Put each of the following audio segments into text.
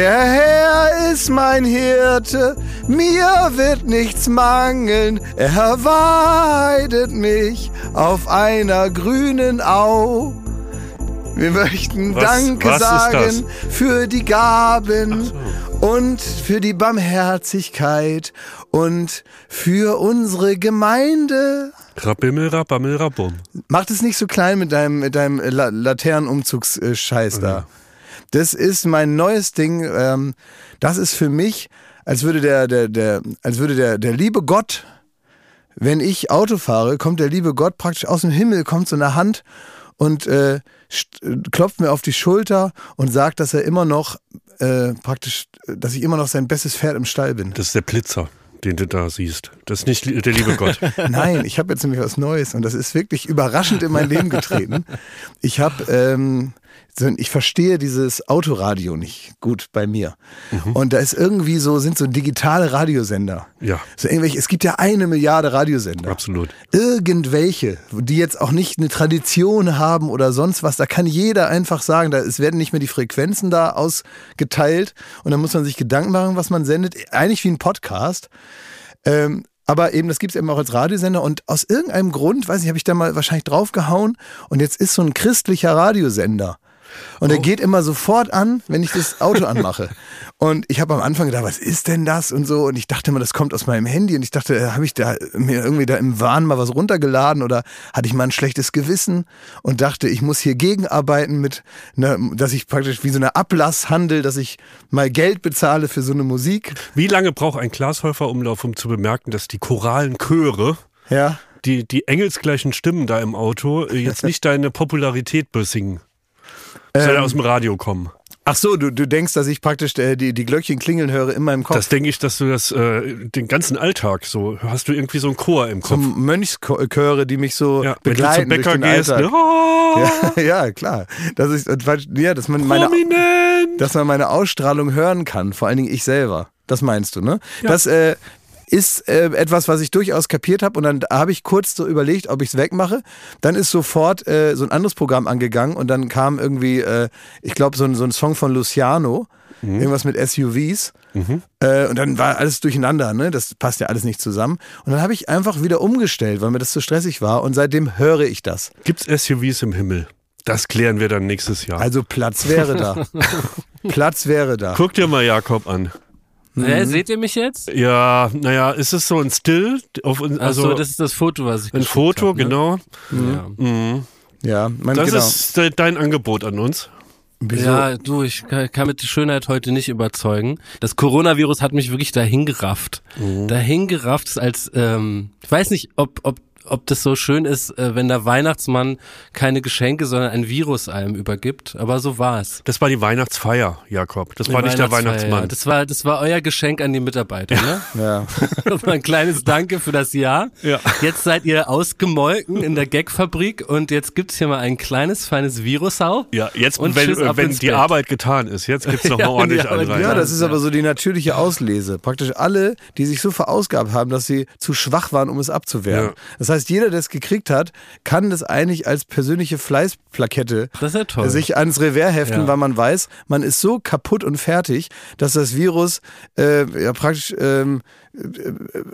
Der Herr ist mein Hirte, mir wird nichts mangeln. Er weidet mich auf einer grünen Au. Wir möchten Was- Danke was sagen für die Gaben und für die Barmherzigkeit und für unsere Gemeinde. Rabimmel, rabammel, rabum. Mach das nicht so klein mit deinem, mit deinem La Laternenumzugsscheiß da. Das ist mein neues Ding. Ähm, das ist für mich, als würde der, der, der, als würde der, der liebe Gott, wenn ich Auto fahre, kommt der liebe Gott praktisch aus dem Himmel, kommt so eine Hand und äh, klopft mir auf die Schulter und sagt, dass er immer noch äh, praktisch, dass ich immer noch sein bestes Pferd im Stall bin. Das ist der Blitzer, den du da siehst. Das ist nicht der liebe Gott. Nein, ich habe jetzt nämlich was Neues und das ist wirklich überraschend in mein Leben getreten. Ich habe, ähm, ich verstehe dieses Autoradio nicht gut bei mir. Und da ist irgendwie so, sind so digitale Radiosender. Ja. So irgendwelche, es gibt ja eine Milliarde Radiosender. Absolut. Irgendwelche, die jetzt auch nicht eine Tradition haben oder sonst was, da kann jeder einfach sagen, da es werden nicht mehr die Frequenzen da ausgeteilt und dann muss man sich Gedanken machen, was man sendet. Eigentlich wie ein Podcast. Ähm, aber eben, das gibt es eben auch als Radiosender und aus irgendeinem Grund, weiß ich, habe ich da mal wahrscheinlich draufgehauen und jetzt ist so ein christlicher Radiosender. Und der geht immer sofort an, wenn ich das Auto anmache. Und ich habe am Anfang gedacht, was ist denn das und so. Und ich dachte immer, das kommt aus meinem Handy. Und ich dachte, äh, habe ich da mir irgendwie da im Wahn mal was runtergeladen oder hatte ich mal ein schlechtes Gewissen und dachte, ich muss hier gegenarbeiten mit, einer, dass ich praktisch wie so eine Ablasshandel, dass ich mal Geld bezahle für so eine Musik. Wie lange braucht ein Glashäufer-Umlauf, um zu bemerken, dass die choralen Chöre, Ja. die, die engelsgleichen Stimmen da im Auto, äh, jetzt nicht deine Popularität besingen? Soll Ähm, aus dem Radio kommen? Ach so, du, du denkst, dass ich praktisch äh, die, die Glöckchen klingeln höre in meinem Kopf. Das denke ich, dass du das äh, den ganzen Alltag so hast du irgendwie so einen Chor im so Kopf. Mönchschöre, die mich so Ja, wenn du begleiten zum Bäcker durch den gehst, Alltag. ne? Oh, Ja, ja, klar. Das ist, ja, dass man meine, prominent. dass man meine Ausstrahlung hören kann, vor allen Dingen ich selber. Das meinst du, ne? Das äh, ist äh, etwas, was ich durchaus kapiert habe und dann habe ich kurz so überlegt, ob ich es wegmache. Dann ist sofort äh, so ein anderes Programm angegangen und dann kam irgendwie, äh, ich glaube, so ein, so ein Song von Luciano, irgendwas mit SUVs. Äh, und dann war alles durcheinander, ne? Das passt ja alles nicht zusammen. Und dann habe ich einfach wieder umgestellt, weil mir das zu stressig war und seitdem höre ich das. Gibt's SUVs im Himmel? Das klären wir dann nächstes Jahr. Also Platz wäre da. Platz wäre da. Guck dir mal Jakob an. Hä, seht ihr mich jetzt? Ja, naja, ist es so ein Still? Auf, Also also das ist das Foto, was ich ein Foto, hab, ne? genau. Ja. Mhm. Ja, man, Das genau. ist de dein Angebot an uns. Wieso? Ja, du, ich kann, mit der Schönheit heute nicht überzeugen. Das Coronavirus hat mich wirklich dahin gerafft. Mhm. Dahin gerafft ist als, ähm, ich weiß nicht, ob, ob, ob das so schön ist, äh, wenn der Weihnachtsmann keine Geschenke, sondern ein Virus einem übergibt. Aber so war es. Das war die Weihnachtsfeier, Jakob. Das war nicht der Weihnachtsmann. Das war, das war euer Geschenk an die Mitarbeiter, ne? Ja. Das war ein kleines Danke für das Jahr. Ja. Jetzt seid ihr ausgemolken in der Gagfabrik und jetzt gibt's hier mal ein kleines, feines Virusau. Ja, jetzt, Und wenn, wenn ins die Bett. Arbeit getan ist, jetzt gibt's noch mal Ja, ordentlich die Arbeit. Ja, das ist Ja. aber so die natürliche Auslese. Praktisch alle, die sich so verausgabt haben, dass sie zu schwach waren, um es abzuwehren. Ja. Das heißt, jeder, der es gekriegt hat, kann das eigentlich als persönliche Fleißplakette ja sich ans Revers heften, Ja. weil man weiß, man ist so kaputt und fertig, dass das Virus äh, ja praktisch ähm, äh,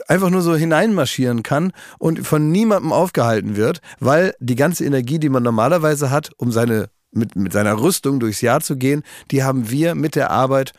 einfach nur so hineinmarschieren kann und von niemandem aufgehalten wird, weil die ganze Energie, die man normalerweise hat, um seine mit, mit seiner Rüstung durchs Jahr zu gehen, die haben wir mit der Arbeit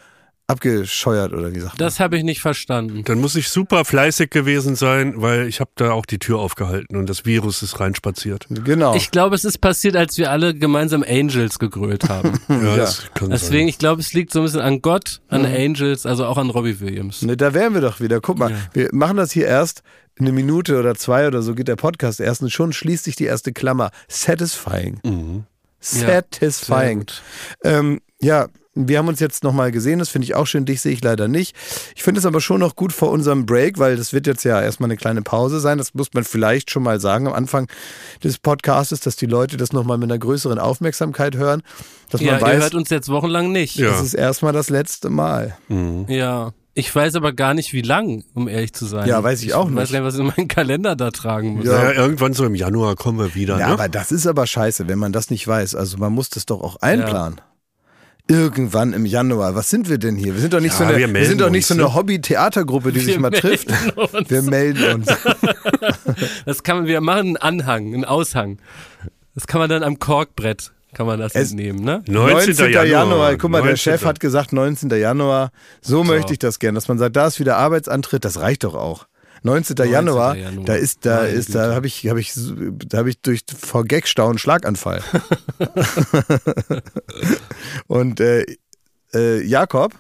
abgescheuert oder wie sagt man? Das habe ich nicht verstanden. Dann muss ich super fleißig gewesen sein, weil ich habe da auch die Tür aufgehalten und das Virus ist reinspaziert. Genau. Ich glaube, es ist passiert, als wir alle gemeinsam Angels gegrölt haben. Ja, das kann Deswegen, sein. ich glaube, es liegt so ein bisschen an Gott, an Angels, also auch an Robbie Williams. Ne, da wären wir doch wieder. Guck mal, Ja. wir machen das hier erst eine Minute oder zwei oder so geht der Podcast erst und schon schließt sich die erste Klammer. Satisfying. Mhm. Satisfying. gut. Ähm, ja, wir haben uns jetzt nochmal gesehen, das finde ich auch schön, dich sehe ich leider nicht. Ich finde es aber schon noch gut vor unserem Break, weil das wird jetzt ja erstmal eine kleine Pause sein. Das muss man vielleicht schon mal sagen am Anfang des Podcastes, dass die Leute das nochmal mit einer größeren Aufmerksamkeit hören. Dass Ja, man ihr weiß, hört uns jetzt wochenlang nicht. Ja. das ist erstmal das letzte Mal. Ja. Ich weiß aber gar nicht, wie lang, um ehrlich zu sein. Ja, weiß ich auch Ich weiß nicht. gar nicht, was ich in meinen Kalender da tragen muss. Ja. Ja, irgendwann so im Januar kommen wir wieder. Ja, ne? aber das ist aber scheiße, wenn man das nicht weiß. Also man muss das doch auch einplanen. Irgendwann im Januar. Was sind wir denn hier? Wir sind doch nicht Ja, so eine, wir wir sind doch nicht so eine ne? Hobby-Theatergruppe, die sich Wir mal trifft. uns. Wir melden uns. Das kann man wieder machen, einen Anhang, einen Aushang. Das kann man dann am Korkbrett, kann man das Es- entnehmen, ne? 19. Januar. Guck mal, der 19.. Chef hat gesagt 19. Januar. So möchte ich das gern, dass man sagt, da ist wieder Arbeitsantritt. Das reicht doch auch. 19. Januar, Januar. da ist, da Meine ist, da habe ich, habe ich, da habe ich durch vor Gagstau einen Schlaganfall. Und äh, äh, Jakob,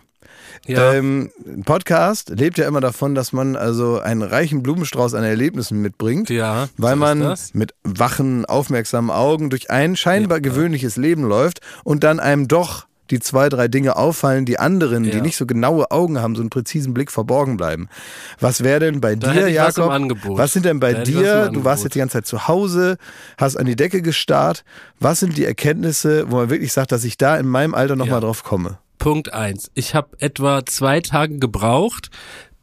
Ja. ähm, Podcast lebt ja immer davon, dass man also einen reichen Blumenstrauß an Erlebnissen mitbringt. ja. Weil so man das. mit wachen, aufmerksamen Augen durch ein scheinbar gewöhnliches Leben läuft und dann einem doch die zwei, drei Dinge auffallen, die anderen, die Ja. nicht so genaue Augen haben, so einen präzisen Blick verborgen bleiben. Was wäre denn bei Da dir, was Jakob? Angebot. Was sind denn bei Da was dir? Du warst jetzt die ganze Zeit zu Hause, hast an die Decke gestarrt. Was sind die Erkenntnisse, wo man wirklich sagt, dass ich da in meinem Alter nochmal Ja. drauf komme? Punkt eins. Ich habe etwa zwei Tage gebraucht,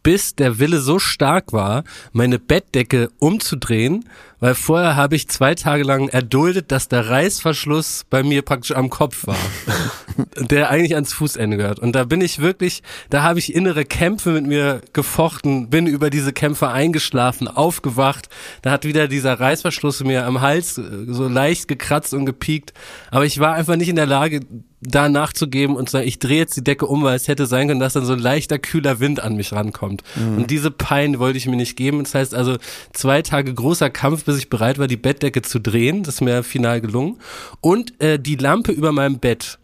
bis der Wille so stark war, meine Bettdecke umzudrehen, weil vorher habe ich zwei Tage lang erduldet, dass der Reißverschluss bei mir praktisch am Kopf war, der eigentlich ans Fußende gehört. Und da bin ich wirklich, da habe ich innere Kämpfe mit mir gefochten, bin über diese Kämpfe eingeschlafen, aufgewacht, da hat wieder dieser Reißverschluss mir am Hals äh, so leicht gekratzt und gepiekt, aber ich war einfach nicht in der Lage, da nachzugeben und zu sagen, ich drehe jetzt die Decke um, weil es hätte sein können, dass dann so ein leichter, kühler Wind an mich rankommt. Und diese Pein wollte ich mir nicht geben. Das heißt also, zwei Tage großer Kampf, bis ich bereit war, die Bettdecke zu drehen. Das ist mir final gelungen. Und äh, die Lampe über meinem Bett.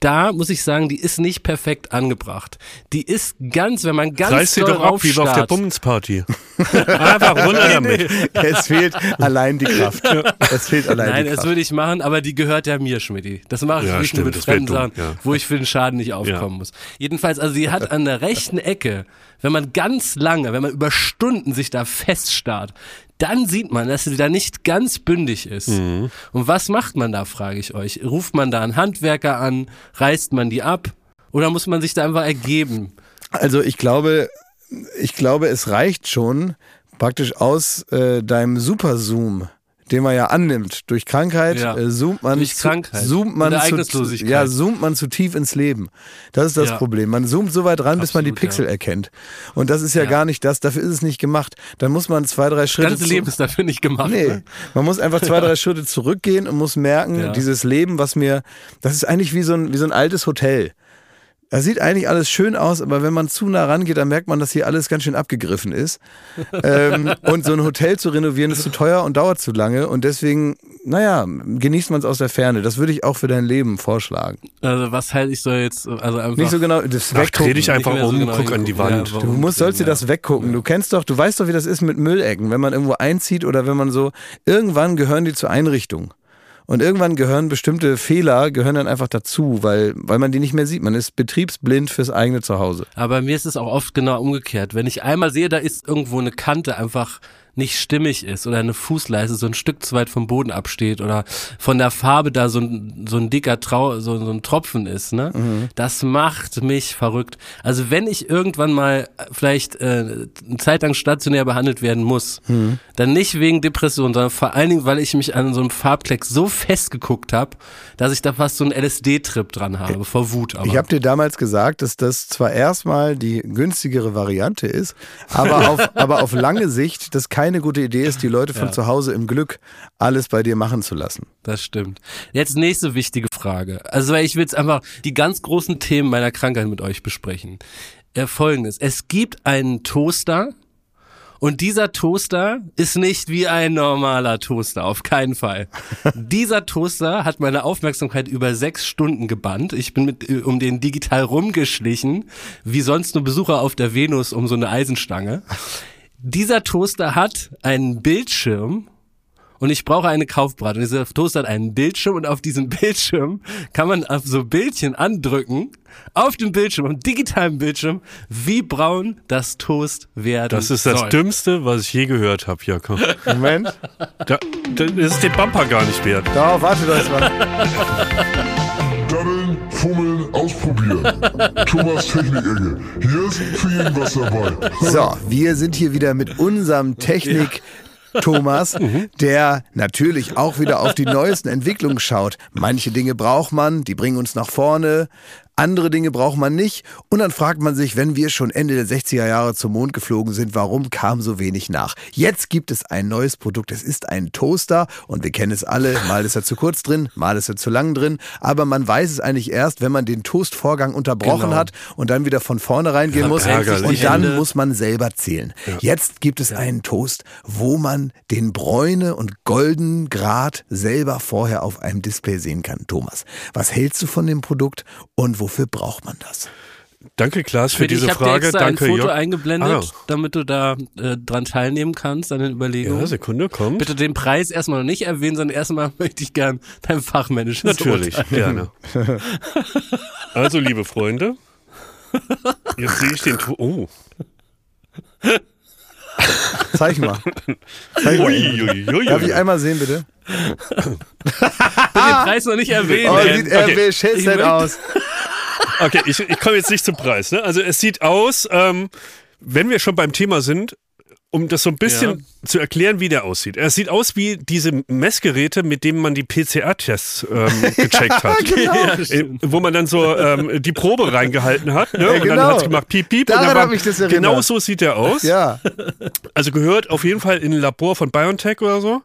Da muss ich sagen, die ist nicht perfekt angebracht. Die ist ganz, wenn man ganz Reiß sie doll doch ab, wie auf der Bummensparty. Einfach runter damit. Es fehlt allein die Kraft. Es fehlt allein Nein, die das Kraft. würde ich machen, aber die gehört ja mir, Schmidti. Das mache ich Ja, nicht stimmt, nur mit das fremden Sachen, ja. wo ich für den Schaden nicht aufkommen Ja. muss. Jedenfalls, also sie hat an der rechten Ecke, wenn man ganz lange, wenn man über Stunden sich da feststarrt, dann sieht man, dass sie da nicht ganz bündig ist. Mhm. Und was macht man da, frage ich euch. Ruft man da einen Handwerker an, reißt man die ab oder muss man sich da einfach ergeben? Also ich glaube, ich glaube, es reicht schon praktisch aus äh, deinem Superzoom, den man ja annimmt durch Krankheit, Ja. äh, zoomt man Durch zu, Krankheit zoomt man zu, ja, zoomt man zu tief ins Leben. Das ist das Ja. Problem. Man zoomt so weit ran, bis man die Absolut, Pixel ja. erkennt. Und das ist ja, gar nicht das. Dafür ist es nicht gemacht. Dann muss man zwei, drei Das Schritte ganze zu- Leben ist dafür nicht gemacht. Nee, Ne? man muss einfach zwei, drei Schritte zurückgehen und muss merken, dieses Leben, was mir, das ist eigentlich wie so ein, wie so ein altes Hotel. Das sieht eigentlich alles schön aus, aber wenn man zu nah rangeht, dann merkt man, dass hier alles ganz schön abgegriffen ist. ähm, und so ein Hotel zu renovieren ist zu teuer und dauert zu lange. Und deswegen, naja, genießt man es aus der Ferne. Das würde ich auch für dein Leben vorschlagen. Also was halt ich soll jetzt, also einfach. Nicht so genau, das Ach, dreh dich einfach mehr so um, genau guck an die. Wand. Ja, Du musst, sollst dir Ja. das weggucken. Du kennst doch, du weißt doch, wie das ist mit Müllecken, wenn man irgendwo einzieht oder wenn man so, irgendwann gehören die zur Einrichtung. Und irgendwann gehören bestimmte Fehler, gehören dann einfach dazu, weil, weil man die nicht mehr sieht. Man ist betriebsblind fürs eigene Zuhause. Aber mir ist es auch oft genau umgekehrt. Wenn ich einmal sehe, da ist irgendwo eine Kante einfach nicht stimmig ist oder eine Fußleiste so ein Stück zu weit vom Boden absteht oder von der Farbe da so ein, so ein dicker Trau, so, so ein Tropfen ist, ne? Das macht mich verrückt. Also wenn ich irgendwann mal vielleicht äh, eine Zeit lang stationär behandelt werden muss, dann nicht wegen Depression, sondern vor allen Dingen, weil ich mich an so einem Farbkleck so festgeguckt habe, dass ich da fast so einen LSD-Trip dran habe, vor Wut aber. Ich habe dir damals gesagt, dass das zwar erstmal die günstigere Variante ist, aber auf, aber auf lange Sicht das keine gute Idee ist, die Leute von Ja. zu Hause im Glück alles bei dir machen zu lassen. Das stimmt. Jetzt nächste wichtige Frage. Also weil ich will jetzt einfach die ganz großen Themen meiner Krankheit mit euch besprechen. Äh, Folgendes. Es gibt einen Toaster und dieser Toaster ist nicht wie ein normaler Toaster, auf keinen Fall. dieser Toaster hat meine Aufmerksamkeit über sechs Stunden gebannt. Ich bin mit, äh, um den digital rumgeschlichen, wie sonst nur Besucher auf der Venus um so eine Eisenstange. Dieser Toaster hat einen Bildschirm und ich brauche eine Kaufbrat. Und dieser Toaster hat einen Bildschirm und auf diesem Bildschirm kann man auf so Bildchen andrücken, auf dem Bildschirm, am digitalen Bildschirm, wie braun das Toast werden Das ist das soll. Dümmste, was ich je gehört habe, Jakob. Moment, Da, da ist den Bumper gar nicht wert. darauf warte das mal. Daddeln, fummeln, ausprobieren. Thomas Technik-Ecke. Hier ist für jeden was dabei. So, wir sind hier wieder mit unserem Technik Thomas, der natürlich auch wieder auf die neuesten Entwicklungen schaut. Manche Dinge braucht man, die bringen uns nach vorne. Andere Dinge braucht man nicht. Und dann fragt man sich, wenn wir schon Ende der 60er Jahre zum Mond geflogen sind, warum kam so wenig nach? Jetzt gibt es ein neues Produkt. Es ist ein Toaster und wir kennen es alle. Mal ist er zu kurz drin, mal ist er zu lang drin. Aber man weiß es eigentlich erst, wenn man den Toastvorgang unterbrochen Genau. hat und dann wieder von vorne reingehen muss. ärgerlich. Und dann muss man selber zählen. Jetzt gibt es einen Toast, wo man den Bräune und goldenen Grad selber vorher auf einem Display sehen kann. Thomas, was hältst du von dem Produkt und wofür braucht man das? Danke, Klaas, für diese ich habe dir Frage. extra Danke, ein Foto Jörg. eingeblendet, Ah, damit du da äh, dran teilnehmen kannst an den Überlegungen. ja, Sekunde, kommt. Bitte den Preis erstmal noch nicht erwähnen, sondern erstmal möchte ich gern dein fachmännisches Natürlich, Urteil. gerne. Also, liebe Freunde, jetzt sehe ich den. Tu oh. Zeig mal. Zeig mal. Ui, ui, ui, Darf ich einmal sehen, bitte? Den Preis noch nicht erwähnen. Oh, sieht Okay. Ich möchte- aus. Okay, ich, ich komme jetzt nicht zum Preis. Ne? Also es sieht aus, ähm, wenn wir schon beim Thema sind, um das so ein bisschen Ja. zu erklären, wie der aussieht. Es sieht aus wie diese Messgeräte, mit denen man die PCR-Tests ähm, gecheckt hat. Ja, Äh, wo man dann so ähm, die Probe reingehalten hat ne? und dann genau. hat es gemacht piep piep Daran und dann war, hab ich das erinnert. genau so sieht der aus. Ja, Also gehört auf jeden Fall in ein Labor von BioNTech oder so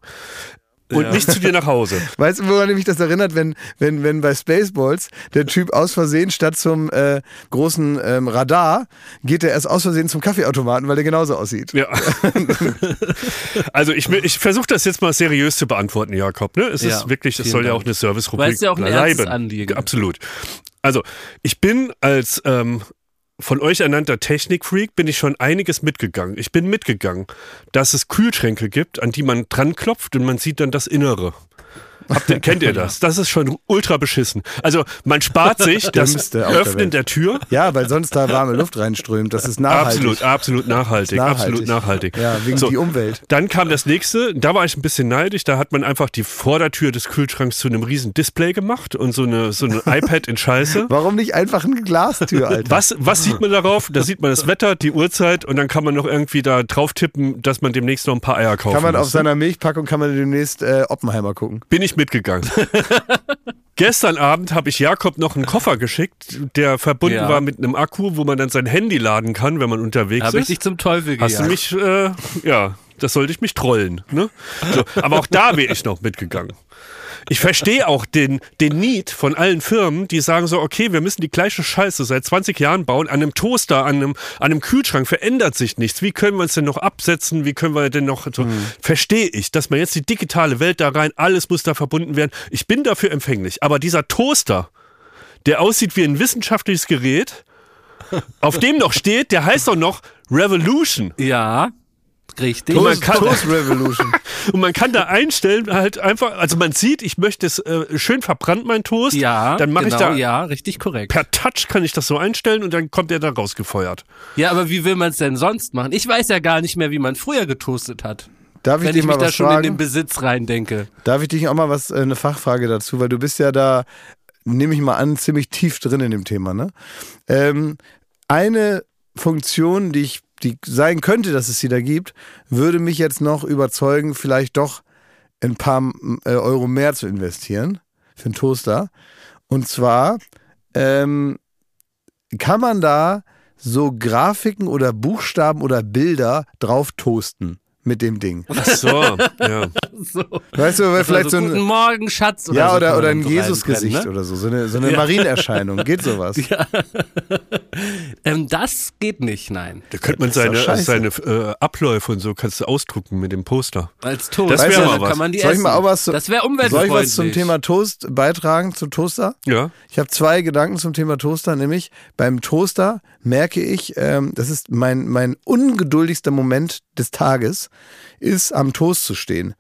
und Ja. nicht zu dir nach Hause. weißt du, woran mich das erinnert, wenn, wenn, wenn bei Spaceballs der Typ aus Versehen statt zum äh, großen ähm, Radar geht er erst aus Versehen zum Kaffeeautomaten, weil der genauso aussieht. Ja. also ich, ich versuche das jetzt mal seriös zu beantworten, Jakob. Ne? Es Ja, ist wirklich, es soll ja Dank. auch eine Service-Rubrik Weil es ja auch ein bleiben. ernstes Anliegen. Absolut. Also ich bin als ähm, von euch ernannter Technikfreak bin ich schon einiges mitgegangen. Ich bin mitgegangen, dass es Kühlschränke gibt, an die man dran klopft und man sieht dann das Innere. Ihr, kennt ihr das? Das ist schon ultra beschissen. Also man spart sich das der Öffnen Welt. der Tür. Ja, weil sonst da warme Luft reinströmt. Das ist nachhaltig. Absolut, absolut nachhaltig, Nachhaltig. absolut nachhaltig. Ja, wegen So, die Umwelt. Dann kam das nächste, da war ich ein bisschen neidisch, da hat man einfach die Vordertür des Kühlschranks zu einem riesen Display gemacht und so eine so ein iPad in Scheiße. Warum nicht einfach eine Glastür, Alter? Was, was sieht man darauf? Da sieht man das Wetter, die Uhrzeit und dann kann man noch irgendwie da drauf tippen, dass man demnächst noch ein paar Eier kaufen Kann man auf muss. seiner Milchpackung kann man demnächst äh, Oppenheimer gucken. Bin ich mitgegangen. Gestern Abend habe ich Jakob noch einen Koffer geschickt, der verbunden Ja. war mit einem Akku, wo man dann sein Handy laden kann, wenn man unterwegs Habe ich ist. dich zum Teufel Hast du gejagt. mich, äh, ja, das sollte ich mich trollen. Ne? So, aber auch da wäre ich noch mitgegangen. Ich verstehe auch den, den Need von allen Firmen, die sagen so, okay, wir müssen die gleiche Scheiße seit 20 Jahren bauen. An einem Toaster, an einem, an einem Kühlschrank verändert sich nichts. Wie können wir uns denn noch absetzen? Wie können wir denn noch so? Verstehe ich, dass man jetzt die digitale Welt da rein, alles muss da verbunden werden. Ich bin dafür empfänglich. Aber dieser Toaster, der aussieht wie ein wissenschaftliches Gerät, auf dem noch steht, der heißt doch noch Revolution. Ja, richtig. Und man kann- Toast Revolution. Und man kann da einstellen, halt einfach, also man sieht, ich möchte es äh, schön verbrannt, mein Toast. ja, Dann mache genau, ich da, ja, richtig korrekt. per Touch kann ich das so einstellen und dann kommt der da rausgefeuert. Ja, aber wie will man es denn sonst machen? Ich weiß ja gar nicht mehr, wie man früher getoastet hat. Darf ich Wenn dich ich mal mich da was schon in den fragen? Besitz reindenke. Darf ich dich auch mal was, äh, eine Fachfrage dazu, weil du bist ja da, nehme ich mal an, ziemlich tief drin in dem Thema, ne? Ähm, eine Funktion, die ich, die sein könnte, dass es sie da gibt, würde mich jetzt noch überzeugen, vielleicht doch ein paar äh, Euro mehr zu investieren für einen Toaster. Und zwar ähm, kann man da so Grafiken oder Buchstaben oder Bilder drauf toasten mit dem Ding. Ach so, ja. So. Weißt du, weil vielleicht so Guten ein Morgen, Schatz. Oder ja, so oder, oder ein so Jesus-Gesicht ne? oder so. So eine, so eine Marienerscheinung. Geht sowas? Ähm, das geht nicht, nein. Da könnte man seine, seine äh, Abläufe und so kannst du ausdrucken mit dem Poster. Als Toast. Das wär Weißt du, mal was. Kann man die Soll ich mal auch was das wäre Soll ich was zum Thema Toast beitragen, zum Toaster? Ja. Ich habe zwei Gedanken zum Thema Toaster, nämlich beim Toaster merke ich, ähm, das ist mein, mein ungeduldigster Moment des Tages, ist am Toast zu stehen.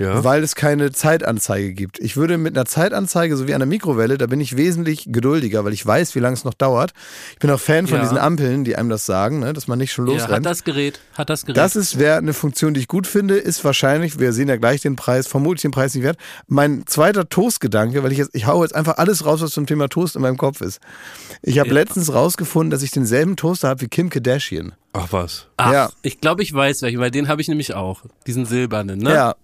Ja. weil es keine Zeitanzeige gibt. Ich würde mit einer Zeitanzeige, so wie einer Mikrowelle, da bin ich wesentlich geduldiger, weil ich weiß, wie lange es noch dauert. Ich bin auch Fan von Ja. diesen Ampeln, die einem das sagen, ne, dass man nicht schon Ja, losrennt. hat das Gerät, hat das Gerät. Das ist wäre eine Funktion, die ich gut finde, ist wahrscheinlich, wir sehen ja gleich den Preis, vermutlich den Preis nicht wert. Mein zweiter Toastgedanke, weil ich jetzt, ich hau jetzt einfach alles raus, was zum Thema Toast in meinem Kopf ist. Ich habe Ja. letztens rausgefunden, dass ich denselben Toaster habe wie Kim Kardashian. Ach was. Ach, ja. ich glaube, ich weiß welchen, weil den habe ich nämlich auch. Diesen silbernen, ne? Ja.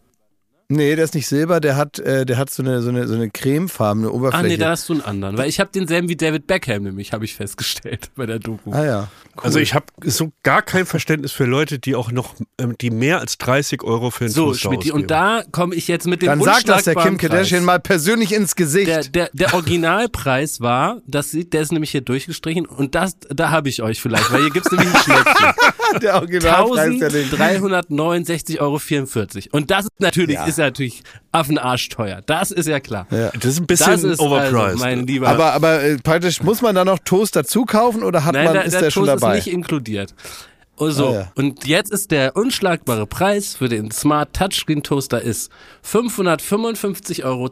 Nee, der ist nicht silber, der hat, äh, der hat so eine, so eine, so eine cremefarbene Oberfläche. nee, da hast du einen anderen. Weil ich habe denselben wie David Beckham nämlich, habe ich festgestellt bei der Doku. ah ja. Cool. Also ich habe so gar kein Verständnis für Leute, die auch noch, ähm, die mehr als 30 Euro für einen so, Toaster Schmidt, ausgeben. und da komme ich jetzt mit dem Dann sagt das der Kim Kardashian mal persönlich ins Gesicht. Der, der, der Originalpreis war, das sieht, der ist nämlich hier durchgestrichen und das, da habe ich euch vielleicht, weil hier gibt's nämlich ein Schnäppchen. Der Originalpreis der den. 1369,44 Euro. Und das ist natürlich, Ja. ist natürlich Affenarsch teuer. Das ist ja klar. Ja. das ist ein Das bisschen ist overpriced. also, mein lieber. Aber, aber äh, praktisch, muss man da noch Toast dazu kaufen oder hat Nein, man, da, ist der, der schon dabei? Ist nicht inkludiert. Oh, so. Ah, ja. Und jetzt ist der unschlagbare Preis für den Smart Touchscreen Toaster ist 555,72 Euro.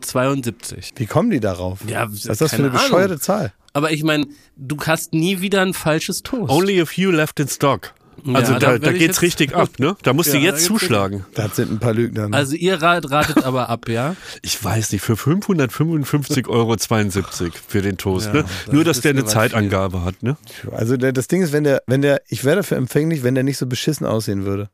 Wie kommen die darauf? Ja, Was ist das für eine Ahnung. bescheuerte Zahl? Aber ich meine, du hast nie wieder ein falsches Toast. Only a few left in stock. Also Ja, da, da da geht's richtig ab, ne? Da musst du Ja, da jetzt zuschlagen. Das sind ein paar Lügner. ne? Also ihr rat, ratet aber ab, ja? Ich weiß nicht, für 555,72 Euro für den Toast, Ja, ne? Nur, dass der eine Zeitangabe hat, ne? Also der, das Ding ist, wenn der, wenn der, ich wäre dafür empfänglich, wenn der nicht so beschissen aussehen würde.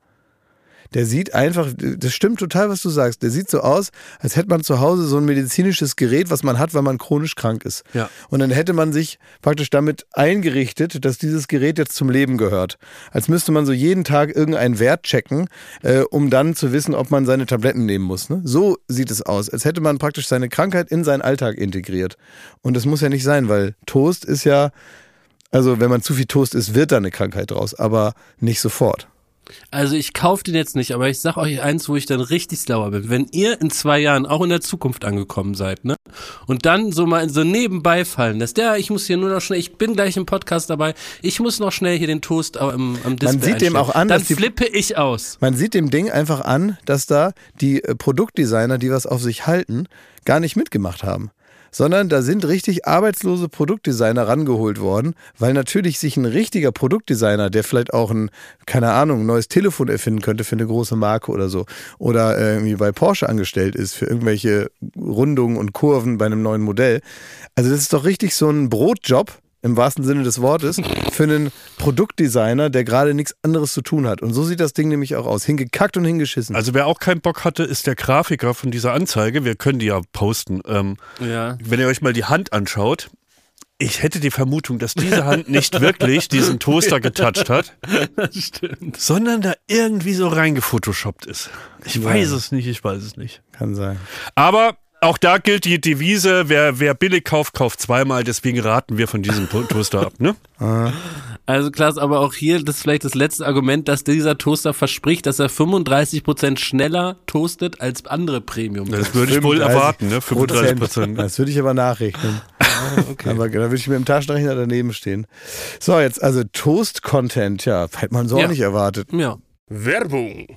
Der sieht einfach, das stimmt total, was du sagst. Der sieht so aus, als hätte man zu Hause so ein medizinisches Gerät, was man hat, weil man chronisch krank ist. Ja. Und dann hätte man sich praktisch damit eingerichtet, dass dieses Gerät jetzt zum Leben gehört. Als müsste man so jeden Tag irgendeinen Wert checken, äh, um dann zu wissen, ob man seine Tabletten nehmen muss. Ne? So sieht es aus, als hätte man praktisch seine Krankheit in seinen Alltag integriert. Und das muss ja nicht sein, weil Toast ist ja, also wenn man zu viel Toast isst, wird da eine Krankheit draus, aber nicht sofort. Also ich kaufe den jetzt nicht, aber ich sag euch eins, wo ich dann richtig sauer bin. Wenn ihr in zwei Jahren auch in der Zukunft angekommen seid, ne? Und dann so mal so nebenbei fallen lässt, ja, ich muss hier nur noch schnell, ich bin gleich im Podcast dabei, ich muss noch schnell hier den Toast am, am Display sieht dem einstellen. auch an, dann dass die- flippe ich aus. Man sieht dem Ding einfach an, dass da die äh, Produktdesigner, die was auf sich halten, gar nicht mitgemacht haben. Sondern da sind richtig arbeitslose Produktdesigner rangeholt worden, weil natürlich sich ein richtiger Produktdesigner, der vielleicht auch ein, keine Ahnung, ein neues Telefon erfinden könnte für eine große Marke oder so, oder äh, irgendwie bei Porsche angestellt ist für irgendwelche Rundungen und Kurven bei einem neuen Modell. Also das ist doch richtig so ein Brotjob, im wahrsten Sinne des Wortes, für einen Produktdesigner, der gerade nichts anderes zu tun hat. Und so sieht das Ding nämlich auch aus. Hingekackt und hingeschissen. Also wer auch keinen Bock hatte, ist der Grafiker von dieser Anzeige. Wir können die ja posten. Ähm, Ja. wenn ihr euch mal die Hand anschaut, ich hätte die Vermutung, dass diese Hand nicht wirklich diesen Toaster getoucht hat, Das stimmt. sondern da irgendwie so reingefotoshoppt ist. Ich weiß es nicht, ich weiß es nicht. Kann sein. Aber auch da gilt die Devise, wer, wer billig kauft, kauft zweimal. Deswegen raten wir von diesem To- Toaster ab. Ne? Also Klaas, aber auch hier, das ist vielleicht das letzte Argument, dass dieser Toaster verspricht, dass er 35% schneller toastet als andere Premium. Das würde ich wohl 35 erwarten, ne? 35 Prozent. Das würde ich aber nachrechnen. Aber da würde ich mit dem Taschenrechner daneben stehen. So, jetzt also Toast-Content. Ja, hätte man so Ja. auch nicht erwartet. Ja. Werbung.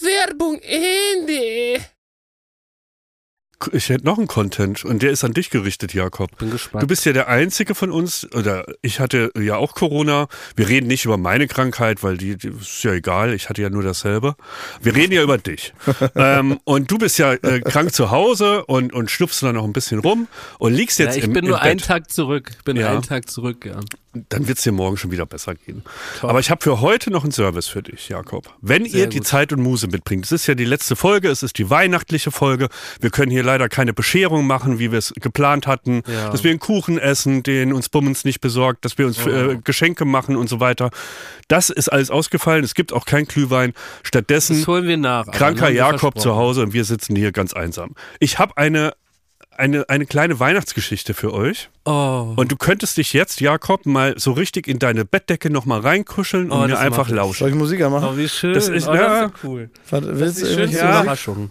Werbung Ende. Ich hätte noch einen Content und der ist an dich gerichtet, Jakob. Bin gespannt. Du bist ja der Einzige von uns, oder ich hatte ja auch Corona. Wir reden nicht über meine Krankheit, weil die, die ist ja egal, ich hatte ja nur dasselbe. Wir reden ja über dich. ähm, und du bist ja äh, krank zu Hause und, und schnupfst dann noch ein bisschen rum und liegst ja, jetzt ich im, bin im nur Bett. einen Tag zurück. Ich bin Ja. einen Tag zurück, ja. Dann wird es dir morgen schon wieder besser gehen. Aber ich habe für heute noch einen Service für dich, Jakob. Wenn Sehr ihr die gut. Zeit und Muse mitbringt, es ist ja die letzte Folge, es ist die weihnachtliche Folge. Wir können hier leider keine Bescherung machen, wie wir es geplant hatten. Ja. Dass wir einen Kuchen essen, den uns Bummens nicht besorgt, dass wir uns äh, Geschenke machen und so weiter. Das ist alles ausgefallen. Es gibt auch kein Glühwein. Stattdessen Das holen wir nach. kranker Jakob zu Hause und wir sitzen hier ganz einsam. Ich habe eine, eine, eine kleine Weihnachtsgeschichte für euch. Oh. Und du könntest dich jetzt, Jakob, mal so richtig in deine Bettdecke nochmal reinkuscheln und Oh, mir das einfach lauschen. Soll ich Musik anmachen? Oh, wie schön. Das ist- oh, ja. das ist cool. Das willst ist die irgendwas- Überraschung.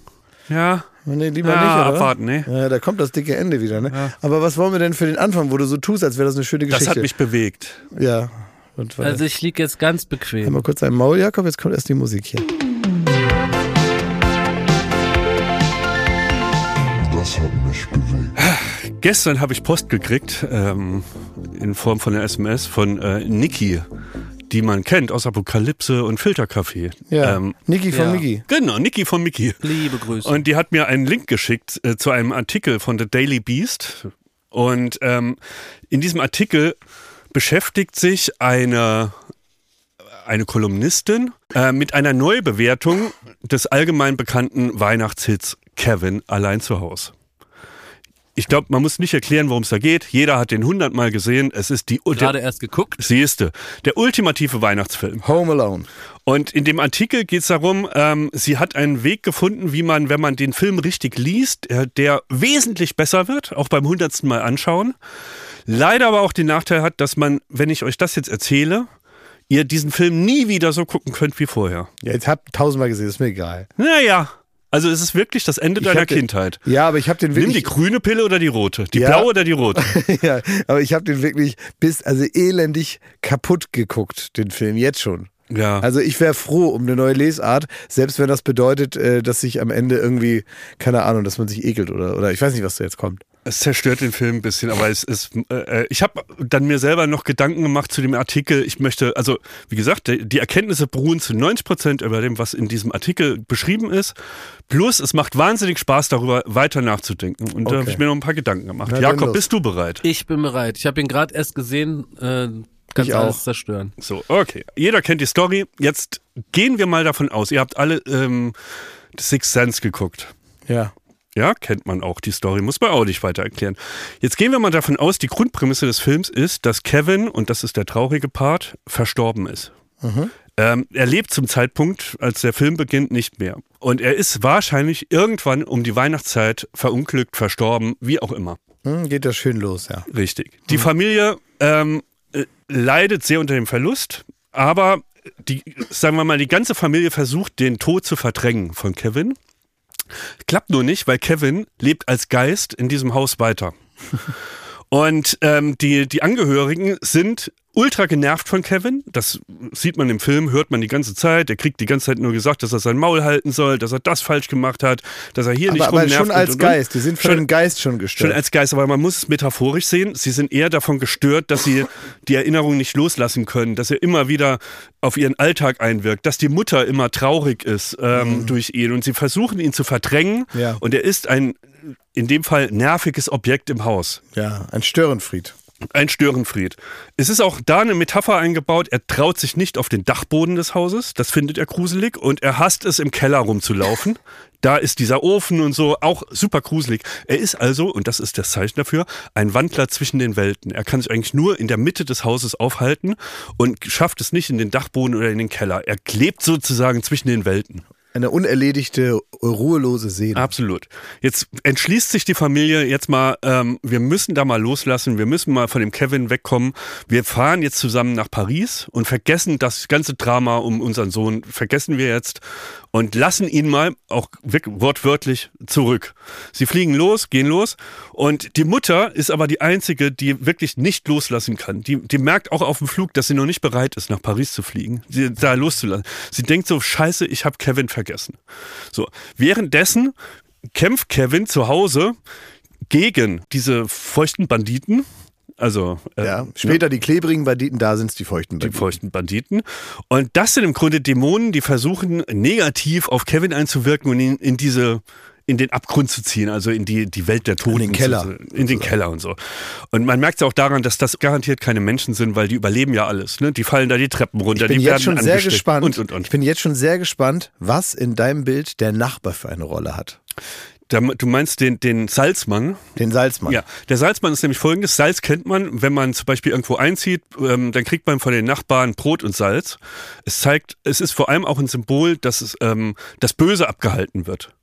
Ja, Nee, lieber ja nicht, oder? abwarten, ne? Ja, da kommt das dicke Ende wieder, ne? Aber was wollen wir denn für den Anfang, wo du so tust, als wäre das eine schöne Geschichte? Das hat mich bewegt. Ja. Und. Also ich liege jetzt ganz bequem. Einmal kurz ein Maul, Jakob, jetzt kommt erst die Musik hier. Gestern habe ich Post gekriegt, ähm, in Form von einer SMS von äh, Niki, die man kennt aus Apokalypse und Filterkaffee. Ja. Ähm, Niki von ja. Miki. genau, Niki von Miki. Liebe Grüße. Und die hat mir einen Link geschickt äh, zu einem Artikel von The Daily Beast. Und ähm, in diesem Artikel beschäftigt sich eine, eine Kolumnistin äh, mit einer Neubewertung des allgemein bekannten Weihnachtshits Kevin allein zu Hause. Ich glaube, man muss nicht erklären, worum es da geht. Jeder hat den hundertmal gesehen. Es ist die Gerade erst geguckt. siehste, der ultimative Weihnachtsfilm. Home Alone. Und in dem Artikel geht es darum, ähm, sie hat einen Weg gefunden, wie man, wenn man den Film richtig liest, äh, der wesentlich besser wird, auch beim hundertsten Mal anschauen. Leider aber auch den Nachteil hat, dass man, wenn ich euch das jetzt erzähle, ihr diesen Film nie wieder so gucken könnt wie vorher. Ja, jetzt hab tausendmal gesehen, ist mir egal. Naja, also es ist wirklich das Ende Ich deiner hab den- Kindheit. Ja, aber ich habe den Nimm die wirklich. grüne Pille oder die rote? Die Ja. blaue oder die rote? ja, aber ich habe den wirklich bis, also elendig kaputt geguckt, den Film, jetzt schon. Ja. Also ich wäre froh um eine neue Lesart, selbst wenn das bedeutet, äh, dass sich am Ende irgendwie, keine Ahnung, dass man sich ekelt oder, oder ich weiß nicht, was da jetzt kommt. Es zerstört den Film ein bisschen, aber es ist. Äh, ich habe dann mir selber noch Gedanken gemacht zu dem Artikel. Ich möchte, also wie gesagt, die Erkenntnisse beruhen zu 90 Prozent über dem, was in diesem Artikel beschrieben ist. Plus, es macht wahnsinnig Spaß, darüber weiter nachzudenken. Und da Okay. habe ich mir noch ein paar Gedanken gemacht. Na, Jakob, bist du bereit? Ich bin bereit. Ich habe ihn gerade erst gesehen. Äh, kannst Ich alles auch. zerstören. So, okay. Jeder kennt die Story. Jetzt gehen wir mal davon aus, ihr habt alle ähm, Six Sense geguckt. Ja. Ja, kennt man auch die Story, muss man auch nicht weiter erklären. Jetzt gehen wir mal davon aus, die Grundprämisse des Films ist, dass Kevin, und das ist der traurige Part, verstorben ist. Ähm, er lebt zum Zeitpunkt, als der Film beginnt, nicht mehr. Und er ist wahrscheinlich irgendwann um die Weihnachtszeit verunglückt, verstorben, wie auch immer. Hm, geht das schön los, ja. Richtig. Die Familie ähm, äh, leidet sehr unter dem Verlust, aber die, sagen wir mal, die ganze Familie versucht, den Tod zu verdrängen von Kevin. Klappt nur nicht, weil Kevin lebt als Geist in diesem Haus weiter. Und ähm, die, die Angehörigen sind ultra genervt von Kevin. Das sieht man im Film, hört man die ganze Zeit. Er kriegt die ganze Zeit nur gesagt, dass er sein Maul halten soll, dass er das falsch gemacht hat, dass er hier Aber, nicht aber rumnervt schon und- als und- und. Geist. Die sind von Schon- dem Geist schon Schon gestört. als Geist, aber man muss es metaphorisch sehen. Sie sind eher davon gestört, dass sie die Erinnerung nicht loslassen können, dass er immer wieder auf ihren Alltag einwirkt, dass die Mutter immer traurig ist ähm, durch ihn und sie versuchen ihn zu verdrängen Ja. und er ist ein in dem Fall nerviges Objekt im Haus. ja, ein Störenfried. Ein Störenfried. Es ist auch da eine Metapher eingebaut. Er traut sich nicht auf den Dachboden des Hauses. Das findet er gruselig. Und er hasst es, im Keller rumzulaufen. Da ist dieser Ofen und so, auch super gruselig. Er ist also, und das ist das Zeichen dafür, ein Wandler zwischen den Welten. Er kann sich eigentlich nur in der Mitte des Hauses aufhalten und schafft es nicht in den Dachboden oder in den Keller. Er klebt sozusagen zwischen den Welten. Eine unerledigte, ruhelose Seele. Absolut. Jetzt entschließt sich die Familie jetzt mal, ähm, wir müssen da mal loslassen, wir müssen mal von dem Kevin wegkommen. Wir fahren jetzt zusammen nach Paris und vergessen das ganze Drama um unseren Sohn, vergessen wir jetzt und lassen ihn mal auch wortwörtlich zurück. Sie fliegen los, gehen los und die Mutter ist aber die einzige, die wirklich nicht loslassen kann. Die, die merkt auch auf dem Flug, dass sie noch nicht bereit ist, nach Paris zu fliegen, sie, da loszulassen. Sie denkt so, scheiße, ich habe Kevin vergessen. So, währenddessen kämpft Kevin zu Hause gegen diese feuchten Banditen, also äh, ja. Später die klebrigen Banditen, da sind es die feuchten die Banditen. feuchten Banditen. Und das sind im Grunde Dämonen, die versuchen negativ auf Kevin einzuwirken und ihn in diese in den Abgrund zu ziehen, also in die, die Welt der Toten. den Keller, Zu, in den Keller und so. Und man merkt es auch daran, dass das garantiert keine Menschen sind, weil die überleben ja alles. Ne? Die fallen da die Treppen runter, Ich bin die jetzt werden schon sehr gespannt. Und, und, und. Ich bin jetzt schon sehr gespannt, was in deinem Bild der Nachbar für eine Rolle hat. Da, du meinst den, den Salzmann, Den Salzmann. Ja, der Salzmann ist nämlich folgendes. Salz kennt man, wenn man zum Beispiel irgendwo einzieht, ähm, dann kriegt man von den Nachbarn Brot und Salz. Es zeigt, es ist vor allem auch ein Symbol, dass es, ähm, das Böse abgehalten wird.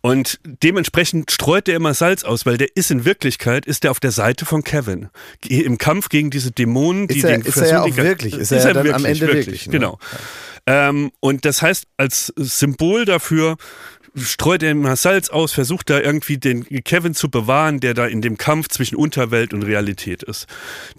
Und dementsprechend streut er immer Salz aus, weil der ist in Wirklichkeit, ist der auf der Seite von Kevin. Im Kampf gegen diese Dämonen, die Ist er- den ist er ja auch versuchen, wirklich, ist er ja dann am Ende wirklich, ne? Genau. Ähm, und das heißt, als Symbol dafür streut er immer Salz aus, versucht da irgendwie den Kevin zu bewahren, der da in dem Kampf zwischen Unterwelt und Realität ist.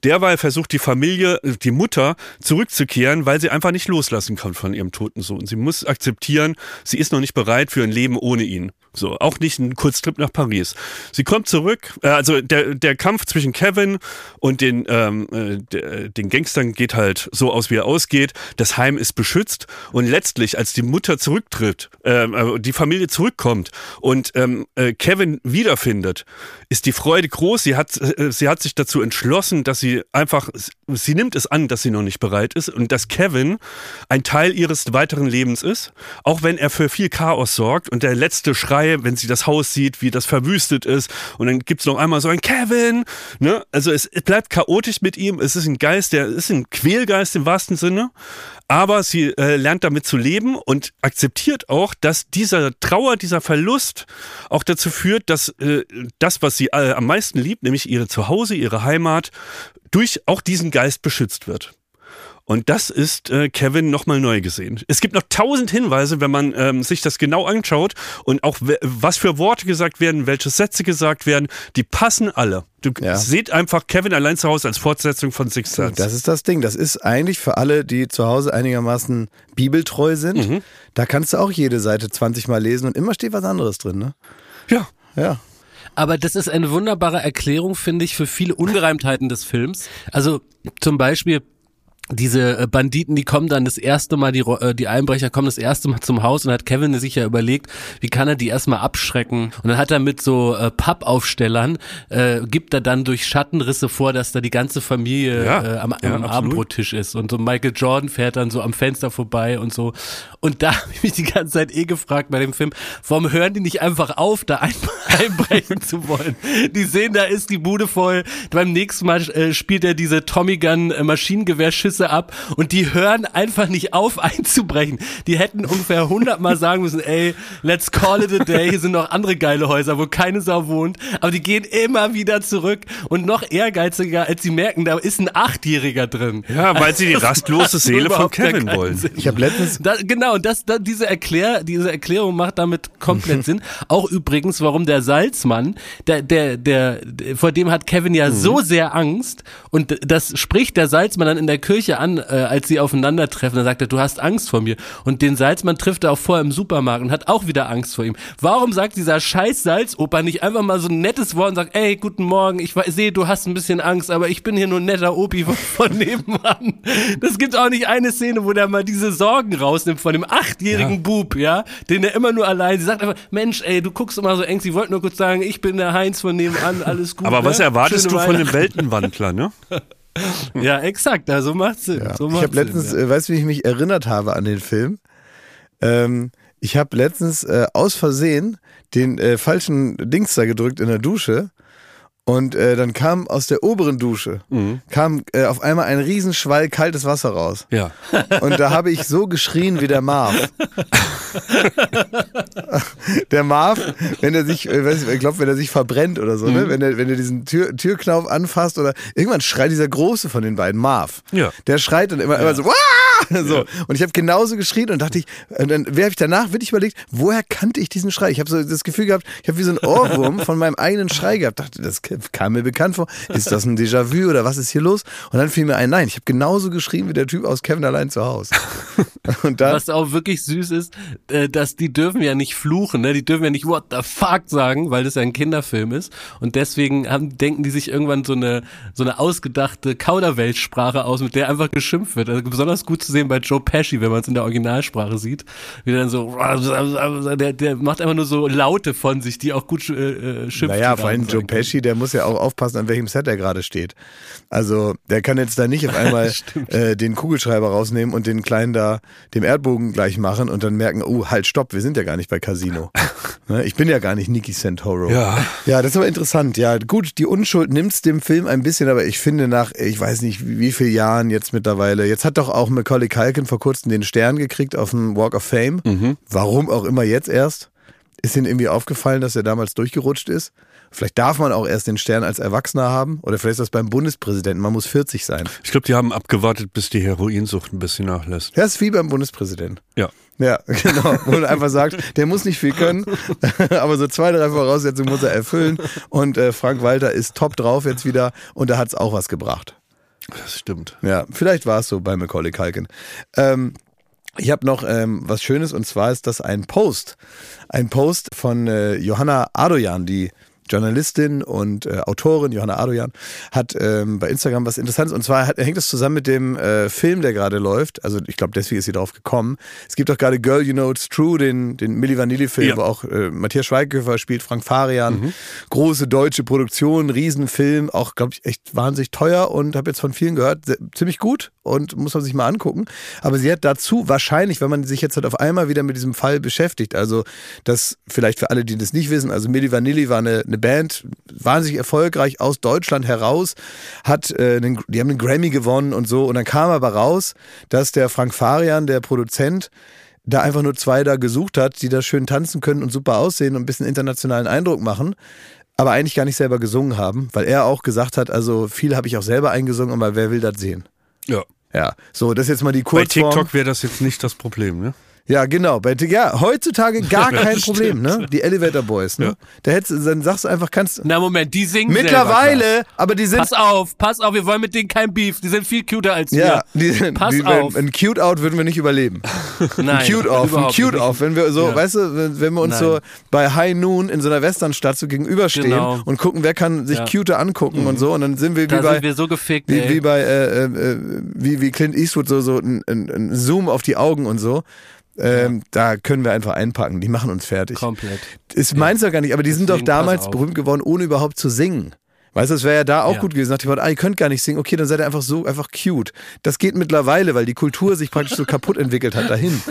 Derweil versucht die Familie, die Mutter, zurückzukehren, weil sie einfach nicht loslassen kann von ihrem toten Sohn. Sie muss akzeptieren, sie ist noch nicht bereit für ein Leben ohne ihn. So, auch nicht ein Kurztrip nach Paris. Sie kommt zurück, äh, also der, der Kampf zwischen Kevin und den, ähm, äh, den Gangstern geht halt so aus, wie er ausgeht. Das Heim ist beschützt und letztlich, als die Mutter zurücktritt, ähm, äh, die Familie zurückkommt und ähm, äh, Kevin wiederfindet, ist die Freude groß. Sie hat, äh, sie hat sich dazu entschlossen, dass sie einfach, sie nimmt es an, dass sie noch nicht bereit ist und dass Kevin ein Teil ihres weiteren Lebens ist, auch wenn er für viel Chaos sorgt und der letzte Schrei, wenn sie das Haus sieht, wie das verwüstet ist und dann gibt's noch einmal so ein Kevin, ne? Also es, es bleibt chaotisch mit ihm, es ist ein Geist, der ist ein Quälgeist im wahrsten Sinne, aber sie äh, lernt damit zu leben und akzeptiert auch, dass dieser Trauer, dieser Verlust auch dazu führt, dass äh, das, was sie äh, am meisten liebt, nämlich ihre Zuhause, ihre Heimat, durch auch diesen Geist beschützt wird. Und das ist äh, Kevin nochmal neu gesehen. Es gibt noch tausend Hinweise, wenn man ähm, sich das genau anschaut und auch was für Worte gesagt werden, welche Sätze gesagt werden, die passen alle. Du Ja. seht einfach Kevin allein zu Hause als Fortsetzung von Six Sense. Das ist das Ding. Das ist eigentlich für alle, die zu Hause einigermaßen bibeltreu sind. Mhm. Da kannst du auch jede Seite 20 Mal lesen und immer steht was anderes drin. Ne? ja. Ja. Aber das ist eine wunderbare Erklärung, finde ich, für viele Ungereimtheiten des Films. Also zum Beispiel diese äh, Banditen, die kommen dann das erste Mal, die, äh, die Einbrecher kommen das erste Mal zum Haus und hat Kevin sich ja überlegt, wie kann er die erstmal abschrecken. Und dann hat er mit so äh, Pappaufstellern, äh, gibt er dann durch Schattenrisse vor, dass da die ganze Familie Ja, äh, am, ja, am. Abendbrottisch ist. Und so Michael Jordan fährt dann so am Fenster vorbei und so. Und da habe ich mich die ganze Zeit eh gefragt bei dem Film, warum hören die nicht einfach auf, da ein einbrechen zu wollen? Die sehen, da ist die Bude voll. Beim nächsten Mal äh, spielt er diese Tommy Gun äh, Maschinengewehrschüsse Scheiße ab und die hören einfach nicht auf einzubrechen. Die hätten ungefähr hundertmal sagen müssen, ey, let's call it a day, hier sind noch andere geile Häuser, wo keine Sau wohnt, aber die gehen immer wieder zurück und noch ehrgeiziger, als sie merken, da ist ein Achtjähriger drin. Ja, weil sie die rastlose Seele von Kevin wollen. Sinn. Ich habe letztens Da, genau, das, da, diese, Erklär, diese Erklärung macht damit komplett Sinn. Auch übrigens, warum der Salzmann, der, der, der, der vor dem hat Kevin ja so sehr Angst und das spricht der Salzmann dann in der Kirche an, äh, als sie aufeinandertreffen. Da sagt er, du hast Angst vor mir. Und den Salzmann trifft er auch vorher im Supermarkt und hat auch wieder Angst vor ihm. Warum sagt dieser scheiß Salzoper nicht einfach mal so ein nettes Wort und sagt, ey, guten Morgen, ich sehe, du hast ein bisschen Angst, aber ich bin hier nur ein netter Opi von, von nebenan. Das gibt auch nicht eine Szene, wo der mal diese Sorgen rausnimmt von dem achtjährigen Bub, ja, den er immer nur allein, sie sagt einfach, Mensch, ey, du guckst immer so eng, sie wollte nur kurz sagen, ich bin der Heinz von nebenan, alles gut. Aber ne? was erwartest Schöne du von dem. Weltenwandler, ne? Ja, exakt, also macht's Sinn. Ja. So ich macht's habe letztens, ja. äh, weißt du, wie ich mich erinnert habe an den Film? Ähm, ich habe letztens äh, aus Versehen den äh, falschen Dings da gedrückt in der Dusche und äh, dann kam aus der oberen Dusche kam äh, auf einmal ein Riesenschwall kaltes Wasser raus Ja. und da habe ich so geschrien wie der Marv. der Marv, wenn er sich, äh, weiß ich, ich glaube, wenn er sich verbrennt oder so, ne? wenn er wenn er diesen Tür, Türknauf anfasst oder irgendwann schreit dieser große von den beiden Marv. Ja. Der schreit dann immer, immer so, Wah! so. Und ich habe genauso geschrien und dachte ich, und dann wer habe ich danach wirklich überlegt, woher kannte ich diesen Schrei? Ich habe so das Gefühl gehabt, ich habe wie so ein Ohrwurm von meinem eigenen Schrei gehabt. Dachte, das kam mir bekannt vor. Ist das ein Déjà-vu oder was ist hier los? Und dann fiel mir ein, nein, ich habe genauso geschrien wie der Typ aus Kevin allein zu Hause. Und dann Was auch wirklich süß ist, äh, dass die dürfen ja nicht fluchen, ne? Die dürfen ja nicht what the fuck sagen, weil das ja ein Kinderfilm ist. Und deswegen haben, denken die sich irgendwann so eine, so eine ausgedachte Kauderweltsprache aus, mit der einfach geschimpft wird. Also besonders gut zu sehen bei Joe Pesci, wenn man es in der Originalsprache sieht. Wie der dann so, der, der macht einfach nur so Laute von sich, die auch gut äh, äh, schimpft. Naja, vor allem Joe Pesci, der muss ja auch aufpassen, an welchem Set er gerade steht. Also der kann jetzt da nicht auf einmal äh, den Kugelschreiber rausnehmen und den kleinen da dem Erdbogen gleich machen und dann merken, oh, halt, stopp, wir sind ja gar nicht bei Casino. Ne, ich bin ja gar nicht Nicky Santoro. Ja. Ja, das ist aber interessant. Ja, gut, die Unschuld nimmt's dem Film ein bisschen, aber ich finde nach, ich weiß nicht, wie, vielen Jahren jetzt mittlerweile, jetzt hat doch auch Macaulay Culkin vor kurzem den Stern gekriegt auf dem Walk of Fame. Warum auch immer jetzt erst. Ist Ihnen irgendwie aufgefallen, dass er damals durchgerutscht ist? Vielleicht darf man auch erst den Stern als Erwachsener haben. Oder vielleicht ist das beim Bundespräsidenten. Man muss 40 sein. Ich glaube, die haben abgewartet, bis die Heroinsucht ein bisschen nachlässt. Ja, ist wie beim Bundespräsidenten. Ja. Ja, genau. Wo man einfach sagt, der muss nicht viel können, aber so zwei, drei Voraussetzungen muss er erfüllen. Und äh, Frank Walter ist top drauf jetzt wieder und da hat's auch was gebracht. Das stimmt. Ja, vielleicht war es so bei Macaulay Culkin. Ähm, ich habe noch ähm, was Schönes und zwar ist das ein Post. Ein Post von äh, Johanna Adoyan, die Journalistin und äh, Autorin Johanna Adoyan hat ähm, bei Instagram was Interessantes und zwar hat, hängt es zusammen mit dem äh, Film, der gerade läuft. Also ich glaube, deswegen ist sie drauf gekommen. Es gibt auch gerade Girl You Know It's True, den, den Milli Vanilli-Film, Ja. wo auch äh, Matthias Schweighöfer spielt, Frank Farian. Große deutsche Produktion, Riesenfilm, auch glaube ich echt wahnsinnig teuer und habe jetzt von vielen gehört, sehr, ziemlich gut und muss man sich mal angucken. Aber sie hat dazu wahrscheinlich, wenn man sich jetzt halt auf einmal wieder mit diesem Fall beschäftigt, also das vielleicht für alle, die das nicht wissen, also Milli Vanilli war eine, eine Band, wahnsinnig erfolgreich aus Deutschland heraus, hat äh, einen, die haben einen Grammy gewonnen und so und dann kam aber raus, dass der Frank Farian, der Produzent, da einfach nur zwei da gesucht hat, die da schön tanzen können und super aussehen und ein bisschen internationalen Eindruck machen, aber eigentlich gar nicht selber gesungen haben, weil er auch gesagt hat, also viel habe ich auch selber eingesungen, aber wer will das sehen? Ja. Ja, so, das ist jetzt mal die Bei Kurzform. TikTok wäre das jetzt nicht das Problem, ne? Ja, genau. Bei, ja, heutzutage gar kein Problem, ne? Die Elevator Boys, ne? Ja. Da hättest, du- dann sagst du einfach, kannst Na Moment, die singen selber, Mittlerweile, aber die sind. Pass auf, pass auf, wir wollen mit denen kein Beef. Die sind viel cuter als ja, wir. die, Pass die, auf. Ein Cute-Out würden wir nicht überleben. Nein, Ein Cute-Off, ein überhaupt nicht. Cute-Off. Wenn wir so, Ja. weißt du, wenn, wenn wir uns Nein. so bei High Noon in so einer Westernstadt so gegenüberstehen Genau. und gucken, wer kann sich cuter angucken und so und dann sind wir wie Da bei. sind wir so gefickt, wie, wie bei äh, äh, äh, wie, wie Clint Eastwood so, so ein, ein, ein Zoom auf die Augen und so. Ähm, Da können wir einfach einpacken. Die machen uns fertig. Komplett. Ist meins doch gar nicht, aber die sind doch Deswegen damals berühmt geworden, ohne überhaupt zu singen. Weißt du, es wäre ja da auch Ja. gut gewesen. Nach dem Motto, ah, ihr könnt gar nicht singen, okay, dann seid ihr einfach so, einfach cute. Das geht mittlerweile, weil die Kultur sich praktisch so kaputt entwickelt hat dahin.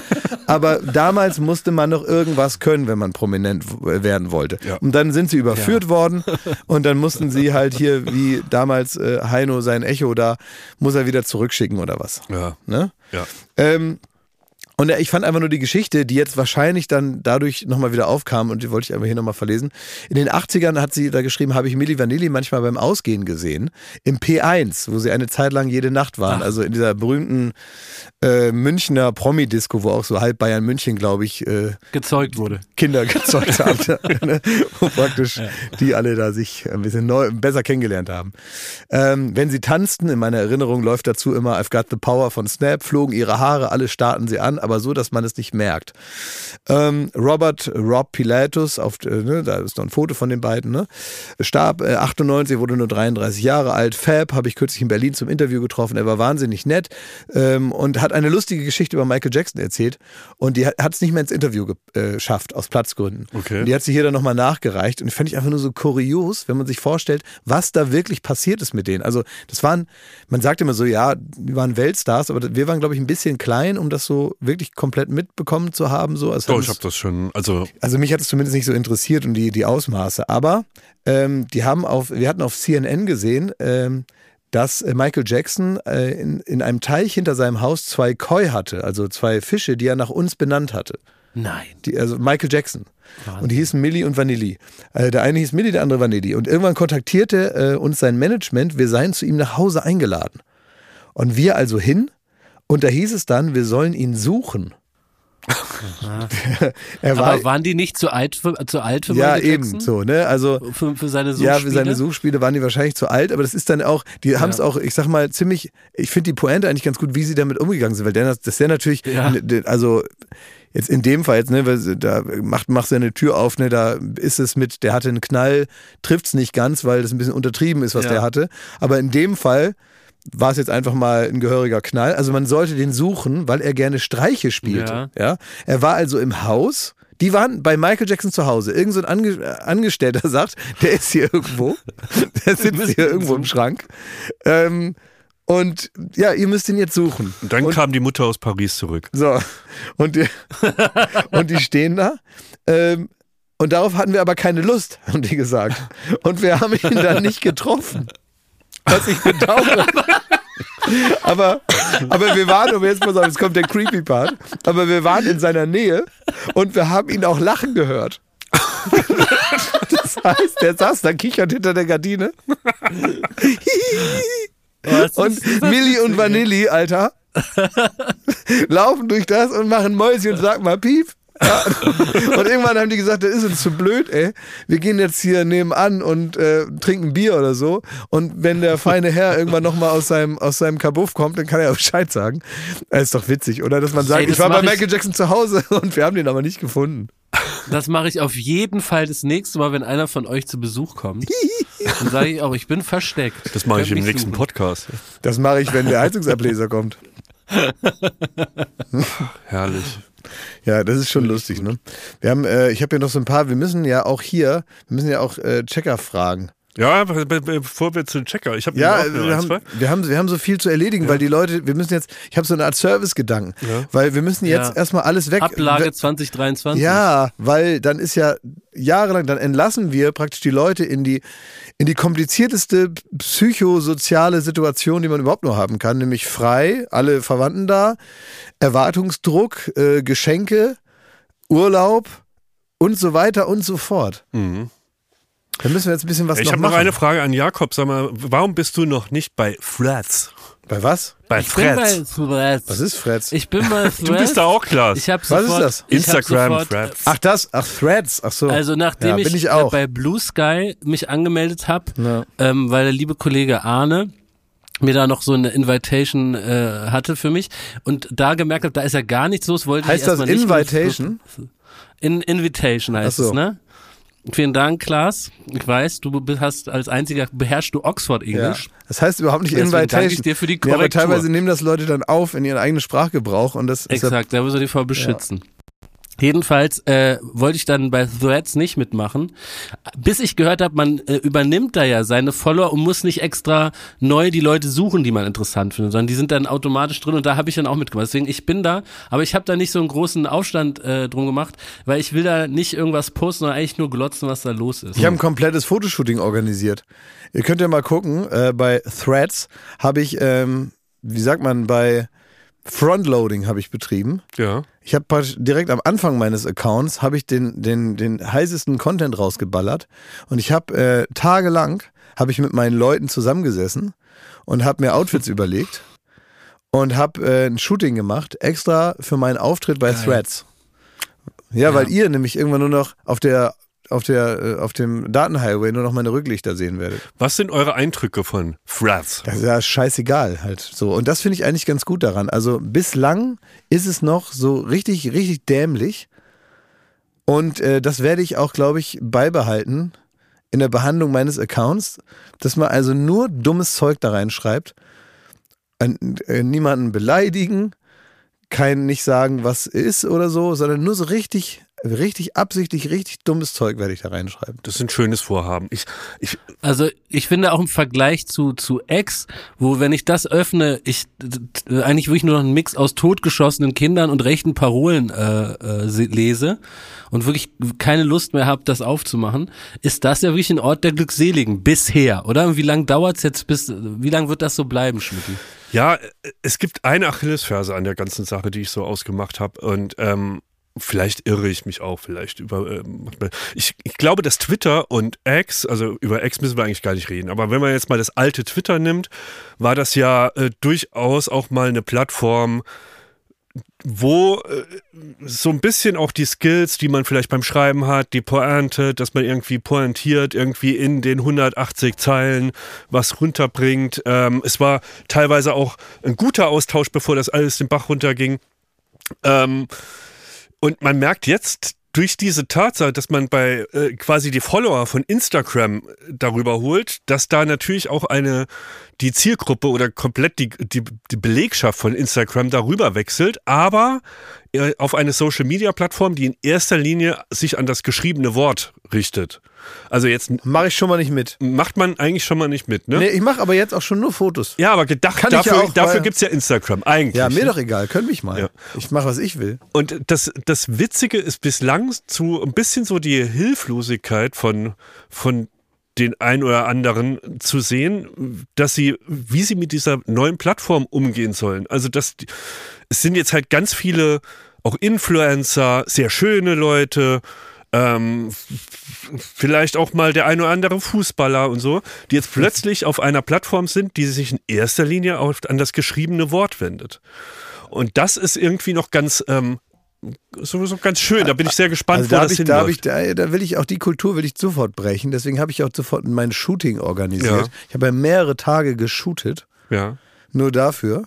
aber damals musste man noch irgendwas können, wenn man prominent w- werden wollte. Ja. Und dann sind sie überführt worden und dann mussten sie halt hier, wie damals äh, Heino sein Echo da, muss er wieder zurückschicken oder was. Ja. Ne? Ja. Ähm, und ja, ich fand einfach nur die Geschichte, die jetzt wahrscheinlich dann dadurch nochmal wieder aufkam und die wollte ich einfach hier nochmal verlesen. In den 80ern hat sie da geschrieben, habe ich Milli Vanilli manchmal beim Ausgehen gesehen. Im P1, wo sie eine Zeit lang jede Nacht waren. Also in dieser berühmten äh, Münchner Promi-Disco, wo auch so halb Bayern München, glaube ich, äh, Gezeugt wurde. Kinder gezeugt haben, ne? wo praktisch die alle da sich ein bisschen neu, besser kennengelernt haben. Ähm, wenn sie tanzten, in meiner Erinnerung läuft dazu immer I've Got the Power von Snap, flogen ihre Haare, alle starten sie an, aber so, dass man es nicht merkt. Ähm, Robert Rob Pilatus, auf, äh, ne, da ist noch ein Foto von den beiden, ne? starb äh, 98, wurde nur 33 Jahre alt. Fab habe ich kürzlich in Berlin zum Interview getroffen, er war wahnsinnig nett ähm, und hat eine lustige Geschichte über Michael Jackson erzählt und die hat es nicht mehr ins Interview äh, geschafft, aus Platzgründen. Okay. Und die hat sie hier dann nochmal nachgereicht und fand ich einfach nur so kurios, wenn man sich vorstellt, was da wirklich passiert ist mit denen. Also das waren, man sagt immer so, ja, die waren Weltstars, aber wir waren, glaube ich, ein bisschen klein, um das so wirklich komplett mitbekommen zu haben. So. Also, Doch, ich habe das schon, also also mich hat es zumindest nicht so interessiert und die, die Ausmaße. Aber ähm, die haben auf, wir hatten auf CNN gesehen, ähm, dass äh, Michael Jackson äh, in, in einem Teich hinter seinem Haus zwei Koi hatte, also zwei Fische, die er nach uns benannt hatte. Nein. Die, also Michael Jackson. Und die hießen Milli und Vanilli. Äh, der eine hieß Milli, der andere Vanilli. Und irgendwann kontaktierte äh, uns sein Management, wir seien zu ihm nach Hause eingeladen. Und wir also hin. Und da hieß es dann, wir sollen ihn suchen. er war, Aber waren die nicht zu alt für, zu alt für ja eben so, ne? Also Für, für seine ja, Suchspiele? für seine Suchspiele waren die wahrscheinlich zu alt, aber das ist dann auch, die haben es auch, ich sag mal, ziemlich, ich finde die Pointe eigentlich ganz gut, wie sie damit umgegangen sind, weil der, das ist ja natürlich, Ja. ne, also jetzt in dem Fall jetzt, ne, da macht, machst du eine Tür auf, ne, da ist es mit, der hatte einen Knall, trifft's nicht ganz, weil das ein bisschen untertrieben ist, was Ja. der hatte, aber in dem Fall war es jetzt einfach mal ein gehöriger Knall. Also man sollte den suchen, weil er gerne Streiche spielte. Ja. Ja. Er war also im Haus. Die waren bei Michael Jackson zu Hause. Irgend so ein Ange Angestellter sagt, der ist hier irgendwo. Der sitzt hier irgendwo im Schrank. Ähm, und ja, ihr müsst ihn jetzt suchen. und dann und, kam die Mutter aus Paris zurück. so. Und die, und die stehen da. Ähm, und darauf hatten wir aber keine Lust, haben die gesagt. Und wir haben ihn dann nicht getroffen. Was ich bedauere. Aber, aber wir waren, und jetzt pass auf, jetzt kommt der creepy Part, aber wir waren in seiner Nähe und wir haben ihn auch lachen gehört. Das heißt, der saß da kichert hinter der Gardine und? Milli und Vanilli, Alter, laufen durch das und machen Mäuschen und sag mal Piep. Und irgendwann haben die gesagt, das ist uns zu blöd, ey. Wir gehen jetzt hier nebenan und äh, trinken Bier oder so. Und wenn der feine Herr irgendwann nochmal aus seinem, aus seinem Kabuff kommt, dann kann er auch Bescheid sagen. Das ist doch witzig, oder? Dass man sagt, Ey, das ich war bei ich- Michael Jackson zu Hause und wir haben den aber nicht gefunden. Das mache ich auf jeden Fall das nächste Mal, wenn einer von euch zu Besuch kommt. Dann sage ich auch, ich bin versteckt. Das mache ich Könnt im nächsten suchen. Podcast. Das mache ich, wenn der Heizungsableser kommt. Herrlich. Ja, das ist schon lustig, ne? Wir haben, äh, ich habe hier noch so ein paar, wir müssen ja auch hier, wir müssen ja auch äh, Checker fragen. Ja, be- be- bevor wir zu den Checker. Ich habe Ja, wir haben, wir, haben, wir haben so viel zu erledigen, weil die Leute, wir müssen jetzt, ich habe so eine Art Service-Gedanken, weil wir müssen jetzt Ja. erstmal alles weg. Ablage we- 2023. Ja, weil dann ist ja jahrelang, dann entlassen wir praktisch die Leute in die, in die komplizierteste psychosoziale Situation, die man überhaupt nur haben kann, nämlich frei, alle Verwandten da, Erwartungsdruck, äh, Geschenke, Urlaub und so weiter und so fort. Mhm. Da müssen wir jetzt ein bisschen was Ich noch habe machen. noch eine Frage an Jakob. Sag mal, warum bist du noch nicht bei Threads? Bei was? Bei Ich bin bei Threads. Threads. Was ist Fretz? Ich bin bei Du bist da auch klar. Ich habe Was ist sofort, das? Ich hab Instagram sofort, Threads. Ach das, ach Threads, ach so. Also nachdem ja, ich, bin ich äh, auch. bei Blue Sky mich angemeldet habe, Ja. ähm, weil der liebe Kollege Arne mir da noch so eine Invitation äh, hatte für mich und da gemerkt habe, da ist ja gar nichts los, wollte Heißt ich das erstmal nicht mehr- Invitation? In Invitation heißt so. es, ne? Vielen Dank, Klaas. Ich weiß, du hast als einziger beherrschst du Oxford Ja. Englisch. Das heißt überhaupt nicht Deswegen danke Invitation. ich dir für die Ja, aber Korrektur. teilweise nehmen das Leute dann auf in ihren eigenen Sprachgebrauch und das ja, Exakt, da muss er die vor beschützen. Jedenfalls äh, wollte ich dann bei Threads nicht mitmachen, bis ich gehört habe, man äh, übernimmt da ja seine Follower und muss nicht extra neu die Leute suchen, die man interessant findet, sondern die sind dann automatisch drin und da habe ich dann auch mitgemacht. Deswegen, ich bin da, aber ich habe da nicht so einen großen Aufstand äh, drum gemacht, weil ich will da nicht irgendwas posten, sondern eigentlich nur glotzen, was da los ist. Ich habe ein komplettes Fotoshooting organisiert. Ihr könnt ja mal gucken, äh, bei Threads habe ich, ähm, wie sagt man, bei Frontloading habe ich betrieben. Ja. Ich habe direkt am Anfang meines Accounts habe ich den, den, den heißesten Content rausgeballert und ich habe äh, tagelang habe ich mit meinen Leuten zusammengesessen und habe mir Outfits überlegt und habe äh, ein Shooting gemacht, extra für meinen Auftritt bei Geil. Threads. Ja, weil ihr nämlich irgendwann nur noch auf der auf der äh, auf dem Datenhighway nur noch meine Rücklichter sehen werdet. Was sind eure Eindrücke von Threads? Das ist ja scheißegal halt so. Und das finde ich eigentlich ganz gut daran. Also bislang ist es noch so richtig, richtig dämlich. Und äh, das werde ich auch, glaube ich, beibehalten in der Behandlung meines Accounts, dass man also nur dummes Zeug da reinschreibt, äh, äh, niemanden beleidigen, kein nicht sagen, was ist oder so, sondern nur so richtig, richtig absichtlich, richtig dummes Zeug werde ich da reinschreiben. Das ist ein schönes Vorhaben. Ich, ich, Also ich finde auch im Vergleich zu zu X, wo wenn ich das öffne, ich äh, eigentlich wirklich nur noch einen Mix aus totgeschossenen Kindern und rechten Parolen äh, äh, se- lese und wirklich keine Lust mehr habe, das aufzumachen, ist das ja wirklich ein Ort der Glückseligen bisher, oder? Und wie lange dauert's jetzt bis? Wie lange wird das so bleiben, Schmidti? ja, es gibt eine Achillesferse an der ganzen Sache, die ich so ausgemacht habe. Und ähm, vielleicht irre ich mich auch, vielleicht über. Ähm, ich, ich glaube, dass Twitter und X, also über X müssen wir eigentlich gar nicht reden, aber wenn man jetzt mal das alte Twitter nimmt, war das ja äh, durchaus auch mal eine Plattform, wo äh, so ein bisschen auch die Skills, die man vielleicht beim Schreiben hat, die Pointe, dass man irgendwie pointiert, irgendwie in den 180 Zeilen was runterbringt. Ähm, es war teilweise auch ein guter Austausch, bevor das alles den Bach runterging. Ähm, und man merkt jetzt durch diese Tatsache, dass man bei äh, quasi die Follower von Instagram darüber holt, dass da natürlich auch eine die Zielgruppe oder komplett die, die, die Belegschaft von Instagram darüber wechselt, aber äh, auf eine Social Media Plattform, die in erster Linie sich an das geschriebene Wort richtet. Also jetzt Mache ich schon mal nicht mit. macht man eigentlich schon mal nicht mit, ne? Nee, ich mache aber jetzt auch schon nur Fotos. Ja, aber gedacht, Kann ich ja dafür, auch, dafür weil- gibt's ja Instagram eigentlich. Ja, mir ne? doch egal, könnt mich mal. Ja. Ich mache, was ich will. Und das, das Witzige ist bislang zu ein bisschen so die Hilflosigkeit von, von den ein oder anderen zu sehen, dass sie, wie sie mit dieser neuen Plattform umgehen sollen. Also das, es sind jetzt halt ganz viele auch Influencer, sehr schöne Leute, ähm, vielleicht auch mal der ein oder andere Fußballer und so, die jetzt plötzlich auf einer Plattform sind, die sich in erster Linie an das geschriebene Wort wendet. Und das ist irgendwie noch ganz ähm, sowieso ganz schön. Da bin ich sehr gespannt, Also wo da, das hab ich, da, ich, da, da will ich auch die Kultur will ich sofort brechen. Deswegen habe ich auch sofort mein Shooting organisiert. Ja. Ich habe ja mehrere Tage geshootet, ja. nur dafür.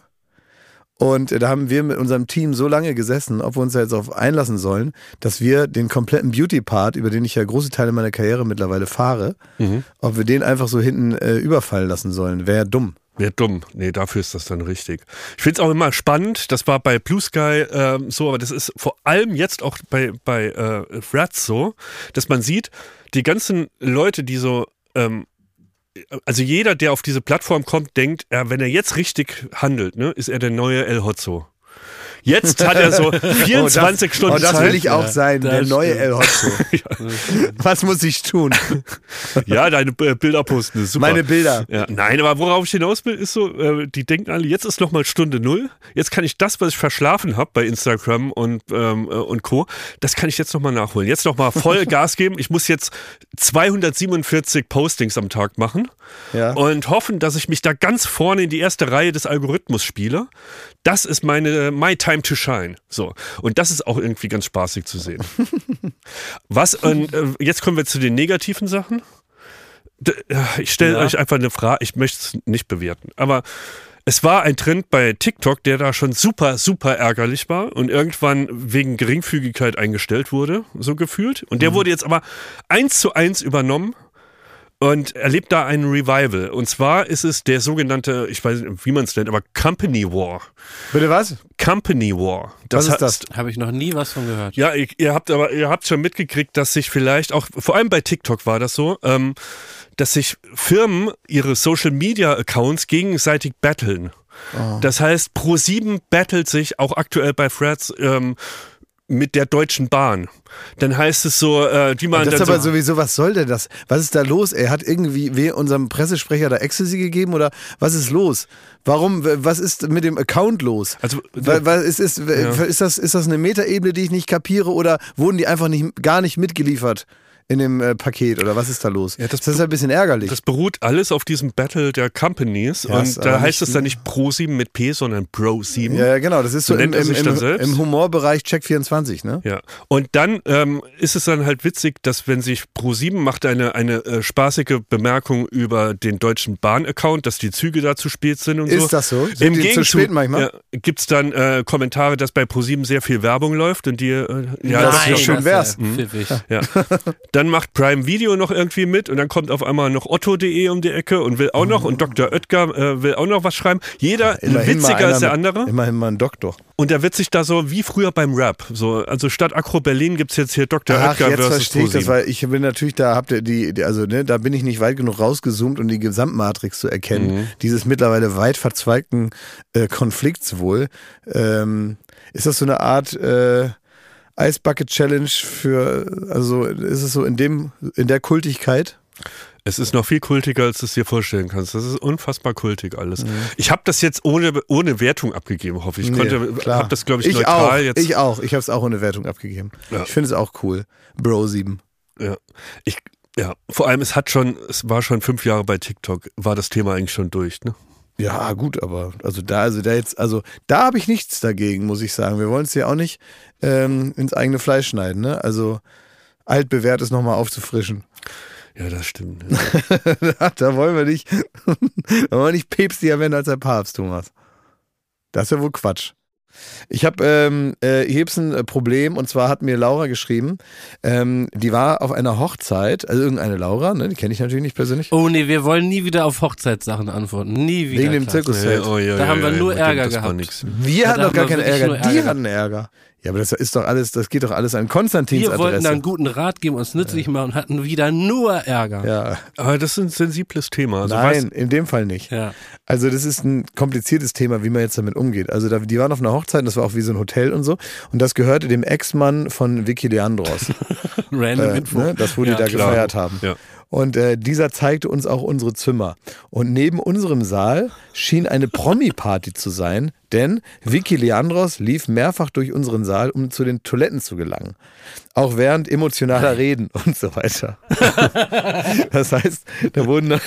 Und da haben wir mit unserem Team so lange gesessen, ob wir uns da jetzt auf einlassen sollen, dass wir den kompletten Beauty-Part, über den ich ja große Teile meiner Karriere mittlerweile fahre, Mhm. ob wir den einfach so hinten äh, überfallen lassen sollen. Wäre ja dumm. Wäre dumm. Nee, dafür ist das dann richtig. Ich finde es auch immer spannend, das war bei Blue Sky ähm, so, aber das ist vor allem jetzt auch bei, bei äh, Threads so, dass man sieht, die ganzen Leute, die so, ähm, also jeder, der auf diese Plattform kommt, denkt, wenn er jetzt richtig handelt, ne, ist er der neue El Hotzo. Jetzt hat er so 24 oh, das, Stunden Oh, das Zeit. will ich auch sein, das der neue. El Hotzo. Was muss ich tun? Ja, deine äh, Bilder posten ist super. Meine Bilder. Ja, nein, aber worauf ich hinaus will, ist so, äh, die denken alle, jetzt ist noch mal Stunde null. Jetzt kann ich das, was ich verschlafen habe bei Instagram und, ähm, äh, und Co., das kann ich jetzt noch mal nachholen. Jetzt noch mal voll Gas geben. Ich muss jetzt 247 Postings am Tag machen Ja. und hoffen, dass ich mich da ganz vorne in die erste Reihe des Algorithmus spiele. Das ist meine My Time to Shine. So. Und das ist auch irgendwie ganz spaßig zu sehen. Was, und, äh, jetzt kommen wir zu den negativen Sachen. Äh, Ich stelle Ja. euch einfach eine Frage, ich möchte es nicht bewerten, aber es war ein Trend bei TikTok, der da schon super, super ärgerlich war und irgendwann wegen Geringfügigkeit eingestellt wurde, so gefühlt. Und der wurde jetzt aber eins zu eins übernommen und erlebt da ein Revival. Und zwar ist es der sogenannte, ich weiß nicht, wie man es nennt, aber Company War. Bitte was? Company War. Was ist das? Habe ich noch nie was von gehört. Ja, ihr, ihr habt aber ihr habt schon mitgekriegt, dass sich vielleicht auch, vor allem bei TikTok war das so, ähm, dass sich Firmen ihre Social Media Accounts gegenseitig battlen. Das heißt, Pro7 battelt sich auch aktuell bei Threads ähm, mit der Deutschen Bahn. Dann heißt es so, äh, die machen Das ist aber so, sowieso, was soll denn das? Was ist da los? Er hat irgendwie we- unserem Pressesprecher da Ecstasy gegeben oder was ist los? Warum, was ist mit dem Account los? Also, weil ist, ist, ist, das, ist das eine Metaebene, die ich nicht kapiere oder wurden die einfach nicht, gar nicht mitgeliefert in dem äh, Paket oder was ist da los? Ja, das das ist ein bisschen ärgerlich. Das beruht alles auf diesem Battle der Companies Ja, ist und da heißt es dann nicht Pro7 mit P, sondern Pro7. ja, ja, genau, das ist so, So im, im, im, im Humorbereich Check 24, ne? Ja. Und dann ähm, ist es dann halt witzig, dass wenn sich Pro7 macht eine, eine äh, spaßige Bemerkung über den deutschen Bahn-Account, dass die Züge da zu spät sind und so. Ist das so? Sind Im die zu spät manchmal? Ja, gibt es dann äh, Kommentare, dass bei Pro7 sehr viel Werbung läuft und die äh, ja, Das das ist das wär's. ja pfiffig. ja. Dann macht Prime Video noch irgendwie mit und dann kommt auf einmal noch Otto.de um die Ecke und will auch noch und Dr. Oetker äh, will auch noch was schreiben. Jeder mal witziger als der andere. Immerhin mal ein Doktor. Und da wird sich da so wie früher beim Rap. So, also statt Akro Berlin gibt es jetzt hier Dr. Ach, Oetker jetzt versus verstehe ich das, weil ich bin natürlich, da habt ihr die, die also ne, da bin ich nicht weit genug rausgezoomt, um die Gesamtmatrix zu erkennen. Mhm. Dieses mittlerweile weit verzweigten äh, Konflikts wohl. Ähm, ist das so eine Art äh, Eisbucket Challenge für, also ist es so in dem, in der Kultigkeit? Es ist noch viel kultiger, als du es dir vorstellen kannst. Das ist unfassbar kultig alles. Ich habe das jetzt ohne, ohne Wertung abgegeben, hoffe ich. Ich konnte, klar. habe das, glaube ich, ich neutral auch, jetzt. Ich auch, ich habe es auch ohne Wertung abgegeben. Ja. Ich finde es auch cool. Bro 7. Ja. Ich, ja, vor allem, es hat schon, es war schon fünf Jahre bei TikTok, war das Thema eigentlich schon durch, ne? Ja, gut, aber also da, also da jetzt, also da habe ich nichts dagegen, muss ich sagen. Wir wollen es ja auch nicht ähm, ins eigene Fleisch schneiden, ne? Also altbewährtes nochmal aufzufrischen. Ja, das stimmt. Ja. da wollen wir nicht, da wollen wir nicht päpstlicher werden als der Papst, Thomas. Das ist ja wohl Quatsch. Ich habe ähm, äh, hier gibt's ein äh, Problem und zwar hat mir Laura geschrieben, ähm, die war auf einer Hochzeit, also irgendeine Laura, ne, die kenne ich natürlich nicht persönlich. Oh nee, wir wollen nie wieder auf Hochzeitssachen antworten. Nie wieder. Wegen dem. Zirkuszelt. oh, ja, Da ja, haben wir ja, nur Ärger gehabt. Wir Ja, hatten da doch gar keinen Ärger, nur die Ärger hatten Ärger. Ja, aber das ist doch alles, das geht doch alles an Konstantins Wir wollten Adresse. da einen guten Rat geben, uns nützlich machen und hatten wieder nur Ärger. ja, Aber das ist ein sensibles Thema. Also nein, was, in dem Fall nicht. Ja. Also das ist ein kompliziertes Thema, wie man jetzt damit umgeht. Also da, die waren auf einer Hochzeit, das war auch wie so ein Hotel und so. Und das gehörte dem Ex-Mann von Vicky Leandros, Random äh, Info. ne, das wo die Ja, da klar. gefeiert haben. Ja. Und äh, dieser zeigte uns auch unsere Zimmer. Und neben unserem Saal schien eine Promi-Party zu sein, denn Vicky Leandros lief mehrfach durch unseren Saal, um zu den Toiletten zu gelangen. Auch während emotionaler Reden und so weiter. Das heißt, da wurden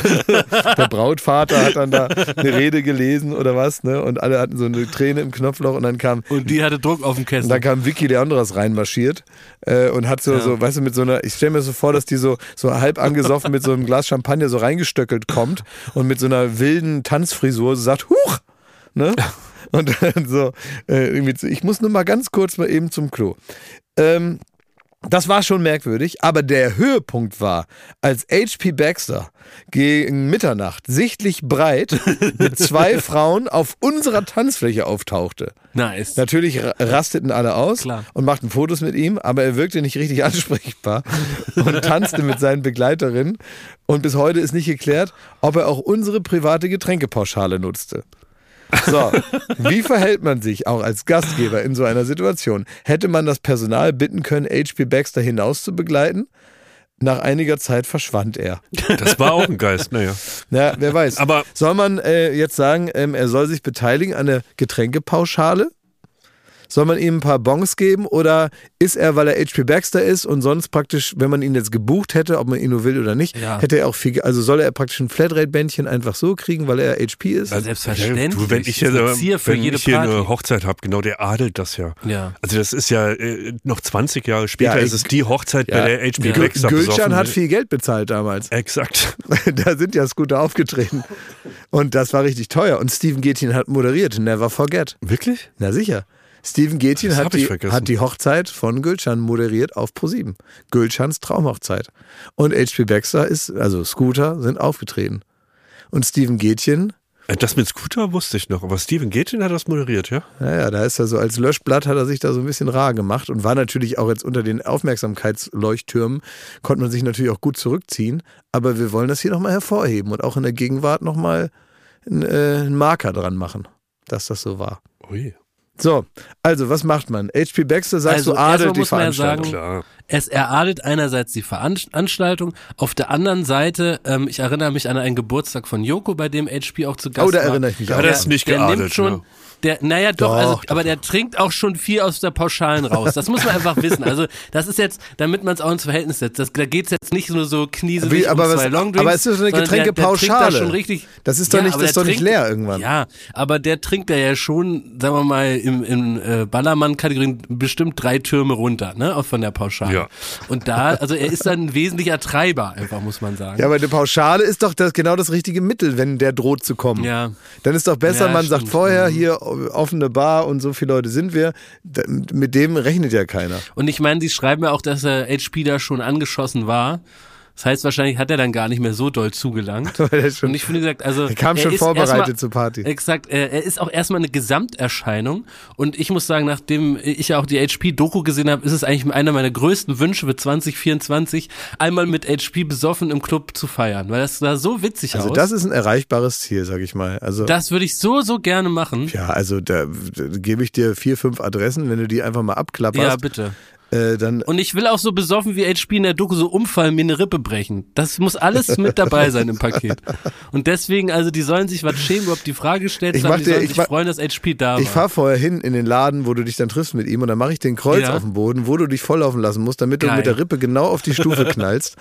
der Brautvater hat dann da eine Rede gelesen oder was, ne? Und alle hatten so eine Träne im Knopfloch und dann kam Und die hatte Druck auf dem und Kessel. dann kam Vicky Leandros reinmarschiert äh, und hat so, so, weißt du, mit so einer, ich stelle mir so vor, dass die so, so halb angesoffen mit so einem Glas Champagner so reingestöckelt kommt und mit so einer wilden Tanzfrisur so sagt, Huch! Ne? Und dann so, äh, irgendwie, ich muss nur mal ganz kurz mal eben zum Klo. Ähm, das war schon merkwürdig, aber der Höhepunkt war, als HP Baxter gegen Mitternacht sichtlich breit mit zwei Frauen auf unserer Tanzfläche auftauchte. nice. Natürlich ra- rasteten alle aus Klar. und machten Fotos mit ihm, aber er wirkte nicht richtig ansprechbar und tanzte mit seinen Begleiterinnen. Und bis heute ist nicht geklärt, ob er auch unsere private Getränkepauschale nutzte. So, wie verhält man sich auch als Gastgeber in so einer Situation? Hätte man das Personal bitten können, HP Baxter hinaus zu begleiten? Nach einiger Zeit verschwand er. das war auch ein Geist, naja. Na, wer weiß. Aber- soll man äh, jetzt sagen, ähm, er soll sich beteiligen an der Getränkepauschale? Soll man ihm ein paar Bons geben oder ist er, weil er HP Baxter ist und sonst praktisch, wenn man ihn jetzt gebucht hätte, ob man ihn nur will oder nicht, Ja. hätte er auch viel, also soll er praktisch ein Flatrate-Bändchen einfach so kriegen, weil er HP ist? Also selbstverständlich. Du, wenn ich für wenn jede ich hier Party. eine Hochzeit habe, genau, der adelt das ja. Ja. Also das ist ja äh, noch 20 Jahre später Ja, ist es die Hochzeit, ja. bei der HP Ja. Baxter Gülcan besoffen hat viel Geld bezahlt damals. Exakt. da sind ja Scooter aufgetreten. Und das war richtig teuer. Und Steven Gethin hat moderiert. Never forget. Wirklich? Na sicher. Steven Gätchen hat die, hat die Hochzeit von Gülcan moderiert auf Pro7. Gülcans Traumhochzeit. Und H.P. Baxter ist, also Scooter, sind aufgetreten. Und Steven Gätchen, Äh, Das mit Scooter wusste ich noch, aber Steven Gätchen hat das moderiert, ja? naja, da ist er so als Löschblatt, hat er sich da so ein bisschen rar gemacht und war natürlich auch jetzt unter den Aufmerksamkeitsleuchttürmen, konnte man sich natürlich auch gut zurückziehen. Aber wir wollen das hier nochmal hervorheben und auch in der Gegenwart nochmal einen, äh, einen Marker dran machen, dass das so war. Ui. So, also was macht man? HP Baxter sagt Also, so, adelt erstmal die man ja Veranstaltung. sagen, Klar. Es eradet einerseits die Veranstaltung, auf der anderen Seite, ähm, ich erinnere mich an einen Geburtstag von Joko, bei dem HP auch zu Gast Oh, da war. erinnere ich mich Ja, auch. das dran. ist nicht der geadelt, nimmt schon, ne? der, naja, doch, Doch, also, doch, aber der trinkt auch schon viel aus der Pauschalen raus. Das muss man einfach wissen. Also, das ist jetzt, damit man es auch ins Verhältnis setzt. Das, da geht's jetzt nicht nur so knieselig Wie, aber um was- zwei Longdrinks. aber es ist so eine der- der Getränkepauschale. da schon richtig. Das ist doch nicht- aber das ist der doch nicht trinkt- leer irgendwann. Ja, aber der trinkt da ja schon, sagen wir mal, im, im äh, Ballermann-Kategorien bestimmt drei Türme runter, ne, auch von der Pauschale. Ja. Und da, also er ist dann ein wesentlicher Treiber, einfach, muss man sagen. Ja, aber eine Pauschale ist doch das, genau das richtige Mittel, wenn der droht zu kommen. Ja. Dann ist doch besser, Ja, man sagt stimmt. vorher, hier offene Bar und so viele Leute sind wir. Mit dem rechnet ja keiner. Und ich meine, sie schreiben ja auch, dass er HP da schon angeschossen war. Das heißt, wahrscheinlich hat er dann gar nicht mehr so doll zugelangt. Er schon- Und ich finde gesagt, also Er kam schon ist vorbereitet erstmal- zur Party. Exakt, er, er ist auch erstmal eine Gesamterscheinung. Und ich muss sagen, nachdem ich ja auch die HP-Doku gesehen habe, ist es eigentlich einer meiner größten Wünsche für 2024, einmal mit HP besoffen im Club zu feiern, weil das sah so witzig Also aus. das ist ein erreichbares Ziel, sag ich mal. Also das würde ich so, so gerne machen. ja, also da, da gebe ich dir vier, fünf Adressen, wenn du die einfach mal Ja, abklapperst, bitte. Äh, dann Und ich will auch so besoffen wie HP in der Doku so umfallen, mir eine Rippe brechen. Das muss alles mit dabei sein im Paket. Und deswegen, also die sollen sich was schämen, überhaupt die Frage gestellt haben, die dir- sollen ich sich freuen, dass HP da war. Ich fahre vorher hin in den Laden, wo du dich dann triffst mit ihm und dann mache ich den Kreuz Ja. auf dem Boden, wo du dich volllaufen lassen musst, damit du Geil. mit der Rippe genau auf die Stufe knallst,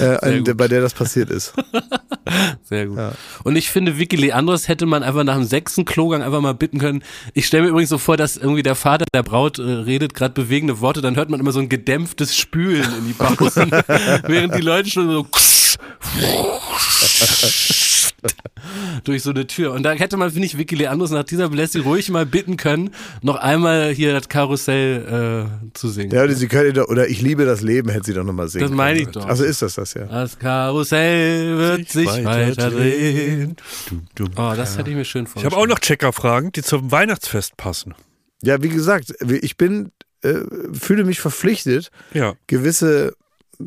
äh, bei der das passiert ist. Sehr gut. Und ich finde, Vicky Leandros hätte man einfach nach dem sechsten Klogang einfach mal bitten können. Ich stelle mir übrigens so vor, dass irgendwie der Vater der Braut äh, redet, gerade bewegende Worte, dann hört man immer so ein gedämpftes Spülen in die Pausen, während die Leute schon so durch so eine Tür. Und da hätte man, finde ich, Vicky Leandros nach dieser Belästigung ruhig mal bitten können, noch einmal hier das Karussell äh, zu singen. Ja, oder sie könnte doch, oder ich liebe das Leben, hätte sie doch nochmal singen Das meine ich doch. Also ist das das ja. Das Karussell wird sich weiter drehen. Oh, das hätte ich mir schön Ich vorgestellt. habe auch noch Checkerfragen, die zum Weihnachtsfest passen. Ja, wie gesagt, ich bin, äh, fühle mich verpflichtet, Ja. gewisse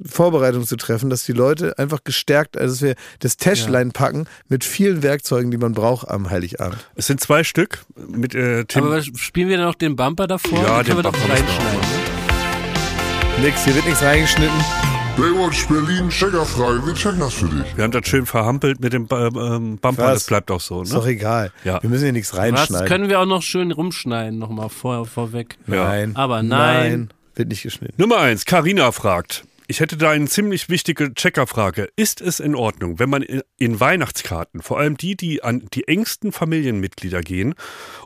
Vorbereitungen zu treffen, dass die Leute einfach gestärkt, also dass wir das Täschlein packen mit vielen Werkzeugen, die man braucht am Heiligabend. Es sind zwei Stück mit äh, Tim. Aber was- spielen wir dann noch den Bumper davor? Ja, Den können wir den doch reinschneiden. Ne? Nix, hier wird nichts reingeschnitten. Baywatch Berlin, Checkerfrage, wir checken das für dich. wir haben das schön verhampelt mit dem ähm, Bumper, Was? das bleibt auch so. Ist doch Ne? egal. Ja. Wir müssen hier nichts reinschneiden. können wir auch noch schön rumschneiden, nochmal vor, vorweg. Ja. Nein. Aber nein. Wird nicht geschnitten. Nummer eins, Karina fragt. Ich hätte da eine ziemlich wichtige Checkerfrage. Ist es in Ordnung, wenn man in, Weihnachtskarten, vor allem die, die an die engsten Familienmitglieder gehen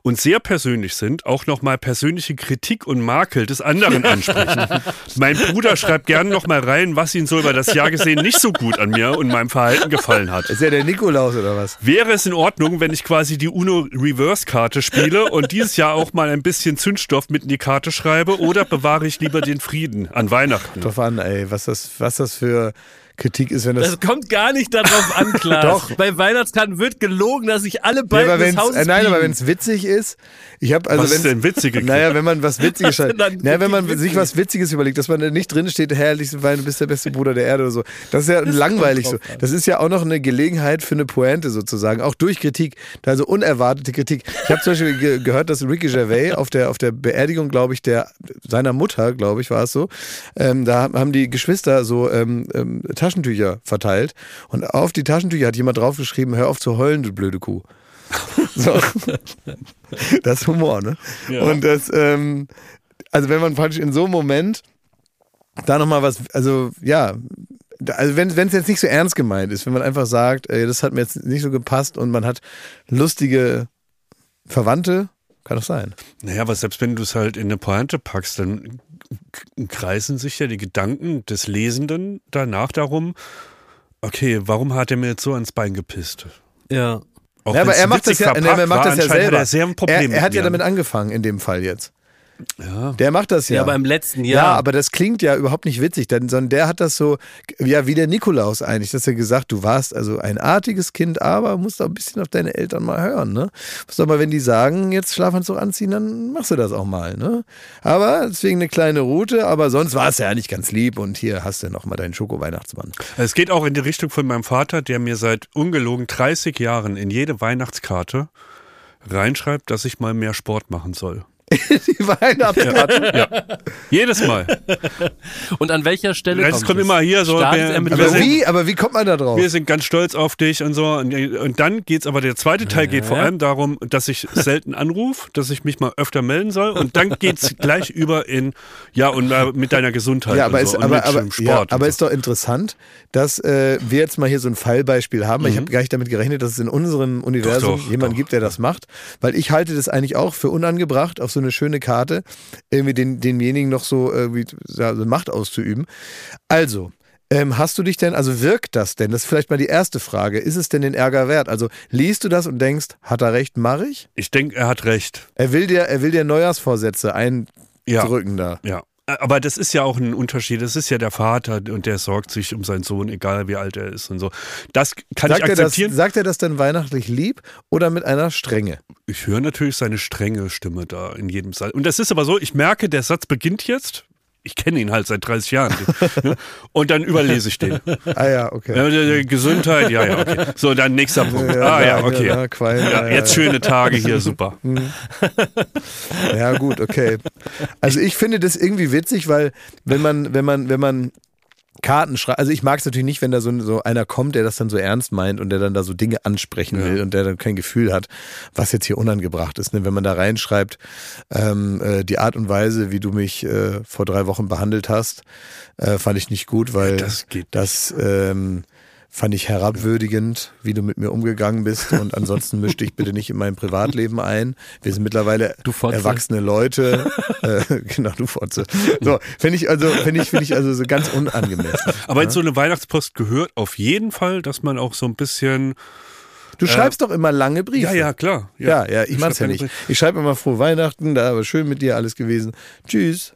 und sehr persönlich sind, auch nochmal persönliche Kritik und Makel des anderen ansprechen? mein Bruder schreibt gerne nochmal rein, was ihn so über das Jahr gesehen nicht so gut an mir und meinem Verhalten gefallen hat. Ist ja der Nikolaus oder was? Wäre es in Ordnung, wenn ich quasi die Uno Reverse Karte spiele und dieses Jahr auch mal ein bisschen Zündstoff mit in die Karte schreibe oder bewahre ich lieber den Frieden an Weihnachten? Drauf an, ey, was das, was das für Kritik ist, wenn das. Das kommt gar nicht darauf an, Klaas. Doch. Bei Weihnachtskarten wird gelogen, dass sich alle ja, beiden aber des Hauses äh, nein, aber wenn es witzig ist, ich habe also Was ist denn witzige Naja, wenn man was Witziges schreibt. Naja, wenn man sich was Witziges überlegt, dass man nicht drin steht, herrlich, weil du bist der beste Bruder der Erde oder so. Das ist ja langweilig so. Das ist ja auch noch eine Gelegenheit für eine Pointe sozusagen, auch durch Kritik, also unerwartete Kritik. Ich habe zum Beispiel ge gehört, dass Ricky Gervais auf der, auf der Beerdigung, glaube ich, der seiner Mutter, glaube ich, war es so, ähm, da haben die Geschwister so ähm, ähm, Taschentücher verteilt und auf die Taschentücher hat jemand draufgeschrieben, hör auf zu heulen, du blöde Kuh. So. Das ist Humor, ne? Ja. Und das, ähm, also wenn man praktisch in so einem Moment da nochmal was, also ja, also wenn es jetzt nicht so ernst gemeint ist, wenn man einfach sagt, ey, das hat mir jetzt nicht so gepasst und man hat lustige Verwandte, kann doch sein. Naja, aber selbst wenn du es halt in eine Pointe packst, dann kreisen sich ja die Gedanken des Lesenden danach darum, okay, warum hat er mir jetzt so ans Bein gepisst? Ja. Auch Ja, aber er macht das ja, nee, er macht war, das ja selber. Hat er sehr ein Problem er, er hat mit ja mir. damit angefangen in dem Fall jetzt. Ja. Der macht das ja. Ja, aber im letzten Ja, Jahr. aber das klingt ja überhaupt nicht witzig, denn, sondern der hat das so, ja, wie der Nikolaus eigentlich, dass er gesagt, du warst also ein artiges Kind, aber musst auch ein bisschen auf deine Eltern mal hören, ne? Musst mal, wenn die sagen, jetzt Schlafanzug anziehen, dann machst du das auch mal, ne? Aber deswegen eine kleine Route, aber sonst war es ja nicht ganz lieb und hier hast du noch mal deinen Schoko-Weihnachtsmann. Es geht auch in die Richtung von meinem Vater, der mir seit ungelogen 30 Jahren in jede Weihnachtskarte reinschreibt, dass ich mal mehr Sport machen soll. die Weihnachtskarte. Ja. Jedes Mal. Und an welcher Stelle Es kommt kommt es? immer hier so, wir- mit Aber wie, aber wie kommt man da drauf? Wir sind ganz stolz auf dich und so. Und, und dann geht's aber, der zweite Teil geht vor Ja. allem darum, dass ich selten anrufe, dass ich mich mal öfter melden soll. Und dann geht's gleich über in, ja, und äh, mit deiner Gesundheit. Ja, aber, und ist, so, und aber, mit aber, dem Sport. ja, aber so. ist doch interessant, dass äh, wir jetzt mal hier so ein Fallbeispiel haben. Mhm. Ich habe gar nicht damit gerechnet, dass es in unserem Universum Doch, doch, jemanden doch. gibt, der das macht. Weil ich halte das eigentlich auch für unangebracht, auf so eine schöne Karte irgendwie den, denjenigen noch so irgendwie so Macht auszuüben. Also, ähm, hast du dich denn, also wirkt das denn? Das ist vielleicht mal die erste Frage. Ist es denn den Ärger wert? Also liest du das und denkst, hat er recht, mach ich? Ich denke, er hat recht. Er will dir, er will dir Neujahrsvorsätze eindrücken Ja. da. Ja. Aber das ist ja auch ein Unterschied. Das ist ja der Vater und der sorgt sich um seinen Sohn, egal wie alt er ist und so. Das kann Sagt ich er, das, akzeptieren. sagt er das dann weihnachtlich lieb oder mit einer Strenge? Ich höre natürlich seine strenge Stimme da in jedem Satz. Und das ist aber so, ich merke, der Satz beginnt jetzt. Ich kenne ihn halt seit 30 Jahren. Und dann überlese ich den. Ah ja, okay. Gesundheit, ja, ja, okay. So, dann nächster Punkt. Ah, ja, okay. ja, Qualm, Ja, jetzt schöne Tage hier, super. Ja, gut, okay. Also ich finde das irgendwie witzig, weil wenn man, wenn man, wenn man Karten schreibt, also ich mag es natürlich nicht, wenn da so, so einer kommt, der das dann so ernst meint und der dann da so Dinge ansprechen will und der dann kein Gefühl hat, was jetzt hier unangebracht ist. Ne? Wenn man da reinschreibt, ähm, äh, die Art und Weise, wie du mich äh, vor drei Wochen behandelt hast, äh, fand ich nicht gut, weil das geht das ähm, fand ich herabwürdigend, wie du mit mir umgegangen bist. Und ansonsten misch dich bitte nicht in mein Privatleben ein. Wir sind mittlerweile erwachsene Leute. äh, genau, du Fotze. So, finde ich also, finde ich, finde ich also so ganz unangemessen. Aber in so eine Weihnachtspost gehört auf jeden Fall, dass man auch so ein bisschen. Du schreibst doch immer lange Briefe. Ja, ja, klar. Ja, ja, ich mach's ja nicht. Ich schreibe immer frohe Weihnachten, da war schön mit dir alles gewesen. Tschüss.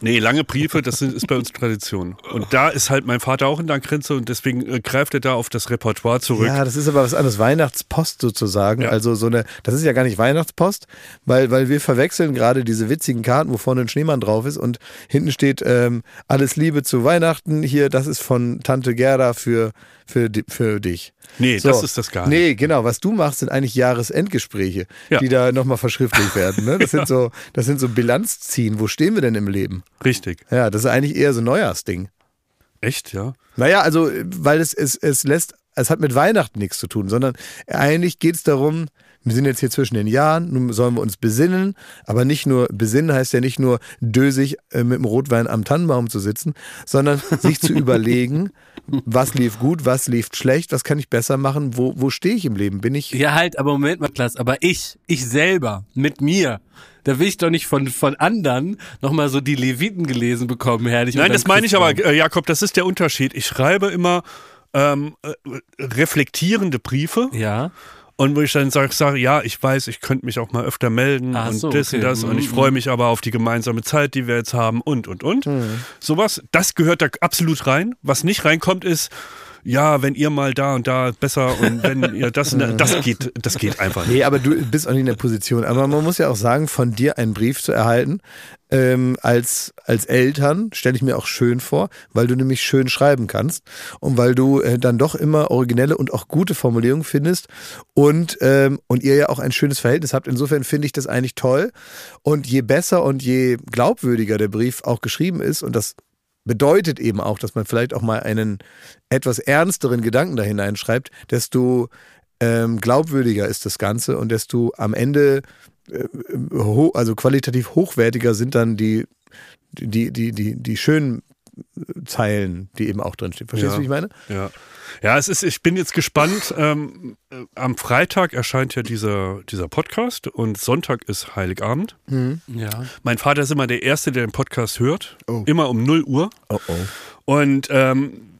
Nee, lange Briefe, das ist bei uns Tradition. Und da ist halt mein Vater auch in der Grenze und deswegen äh, greift er da auf das Repertoire zurück. Ja, das ist aber was anderes. Weihnachtspost sozusagen. Ja. Also so eine, das ist ja gar nicht Weihnachtspost, weil, weil wir verwechseln gerade diese witzigen Karten, wo vorne ein Schneemann drauf ist und hinten steht ähm, alles Liebe zu Weihnachten. Hier, das ist von Tante Gerda für, für, für dich. Nee, So. das ist das gar nicht. Nee, genau. Was du machst, sind eigentlich Jahresendgespräche, Ja. die da nochmal verschriftlicht werden. Ne? Das sind so, das sind so Bilanzziehen. Wo stehen wir denn im Leben? Richtig. Ja, das ist eigentlich eher so ein Neujahrsding. Echt, ja? Naja, also, weil es, es, es lässt, es hat mit Weihnachten nichts zu tun, sondern eigentlich geht es darum, wir sind jetzt hier zwischen den Jahren, nun sollen wir uns besinnen, aber nicht nur, besinnen heißt ja nicht nur dösig äh, mit dem Rotwein am Tannenbaum zu sitzen, sondern sich zu überlegen, was lief gut, was lief schlecht, was kann ich besser machen, wo, wo stehe ich im Leben? Bin ich, Ja, halt, aber Moment mal, Klaas, aber ich, ich selber, mit mir, da will ich doch nicht von, von anderen nochmal so die Leviten gelesen bekommen, herrlich. Nein, das meine ich aber, äh, Jakob, das ist der Unterschied. Ich schreibe immer ähm, äh, reflektierende Briefe. Ja. Und wo ich dann sage, sag, ja, ich weiß, ich könnte mich auch mal öfter melden Ach und so, das okay. und das und ich Mhm. freue mich aber auf die gemeinsame Zeit, die wir jetzt haben und und und. Mhm. Sowas, das gehört da absolut rein. Was nicht reinkommt ist, ja, wenn ihr mal da und da besser und wenn ihr das, und da- das geht, das geht einfach nicht. Nee, aber du bist auch nicht in der Position. Aber man muss ja auch sagen, von dir einen Brief zu erhalten, ähm, als, als Eltern, stelle ich mir auch schön vor, weil du nämlich schön schreiben kannst und weil du äh, dann doch immer originelle und auch gute Formulierungen findest und, ähm, und ihr ja auch ein schönes Verhältnis habt. Insofern finde ich das eigentlich toll. Und je besser und je glaubwürdiger der Brief auch geschrieben ist, und das bedeutet eben auch, dass man vielleicht auch mal einen etwas ernsteren Gedanken da hineinschreibt, desto ähm, glaubwürdiger ist das Ganze und desto am Ende, also qualitativ hochwertiger sind dann die, die, die, die, die schönen Zeilen, die eben auch drinstehen. Verstehst Ja. du, wie ich meine? Ja. Ja, es ist, ich bin jetzt gespannt. Ähm, äh, am Freitag erscheint ja dieser, dieser Podcast und Sonntag ist Heiligabend. Ja. Mein Vater ist immer der Erste, der den Podcast hört. Oh. Immer um 0 Uhr. Oh oh. Und ähm,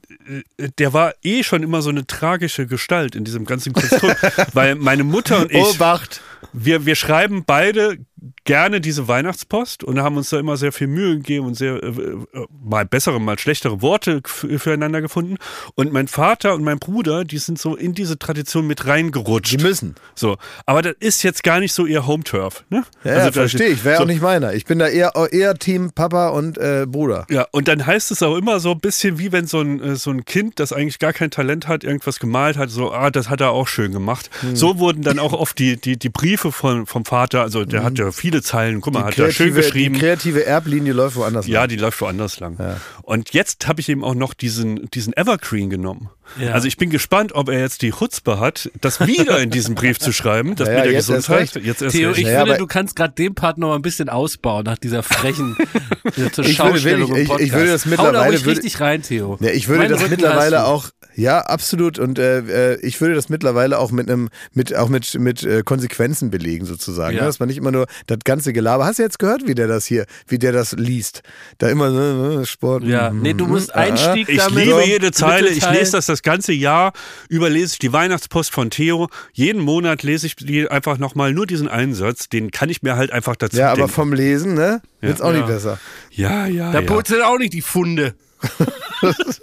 der war eh schon immer so eine tragische Gestalt in diesem ganzen Konstrukt. weil meine Mutter und ich, Obacht! Wir, wir schreiben beide gerne diese Weihnachtspost und haben uns da immer sehr viel Mühe gegeben und sehr äh, äh, mal bessere, mal schlechtere Worte füreinander gefunden. Und mein Vater und mein Bruder, die sind so in diese Tradition mit reingerutscht. Die müssen. So, aber das ist jetzt gar nicht so ihr Home Turf, ne? Ja, Also ja verstehe ich. Wäre so, auch nicht meiner. Ich bin da eher, eher Team Papa und äh, Bruder. Ja, und dann heißt es auch immer so ein bisschen wie wenn so ein, äh, so ein Kind, das eigentlich gar kein Talent hat, irgendwas gemalt hat, so, ah, das hat er auch schön gemacht. Hm. So wurden dann auch oft die, die, die Briefe von, vom Vater, also der hat ja viele Zeilen, guck mal, hat er schön kreative, die geschrieben. kreative Erblinie läuft woanders Ja, lang. die läuft woanders lang. Und jetzt habe ich eben auch noch diesen, diesen Evergreen genommen. Ja. Also ich bin gespannt, ob er jetzt die Chutzpe hat, das wieder in diesen Brief zu schreiben, das Ja, mit der jetzt erst Gesundheit. recht. Jetzt erst Theo, ich Naja, finde, du kannst gerade den Part noch mal ein bisschen ausbauen nach dieser frechen zur Ich würde wirklich- im ich- ich würde das Hau mittlerweile- da ruhig würde- richtig rein, Theo. Ja, ich würde Meinen das Rücken mittlerweile auch, ja, absolut. Und äh, äh, ich würde das mittlerweile auch mit einem, mit auch mit mit äh, Konsequenzen belegen sozusagen, Ja. ne? dass man nicht immer nur das ganze Gelaber. Hast du jetzt gehört, wie der das hier, wie der das liest? Da immer so äh, Sport. Ja, nee, du musst ah, Einstieg Ich damit. liebe jede Zeile. Ich lese das das ganze Jahr über, lese ich die Weihnachtspost von Theo. Jeden Monat lese ich die einfach nochmal nur diesen Einsatz. Den kann ich mir halt einfach dazu Ja, aber denken. vom Lesen, ne? Wird's auch Ja. nicht besser. ja, ja, Da ja. putzen auch nicht die Funde.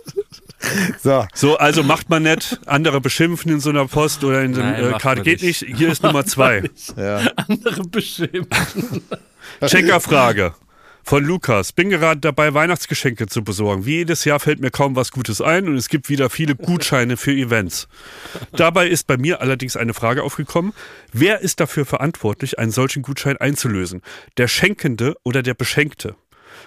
So. So, also macht man nicht andere beschimpfen in so einer Post oder in so einer äh, man Geht nicht. Hier ist Nummer zwei. Ja. Andere beschimpfen. Checkerfrage. Von Lukas. Bin gerade dabei, Weihnachtsgeschenke zu besorgen. Wie jedes Jahr fällt mir kaum was Gutes ein und es gibt wieder viele Gutscheine für Events. Dabei ist bei mir allerdings eine Frage aufgekommen. Wer ist dafür verantwortlich, einen solchen Gutschein einzulösen? Der Schenkende oder der Beschenkte?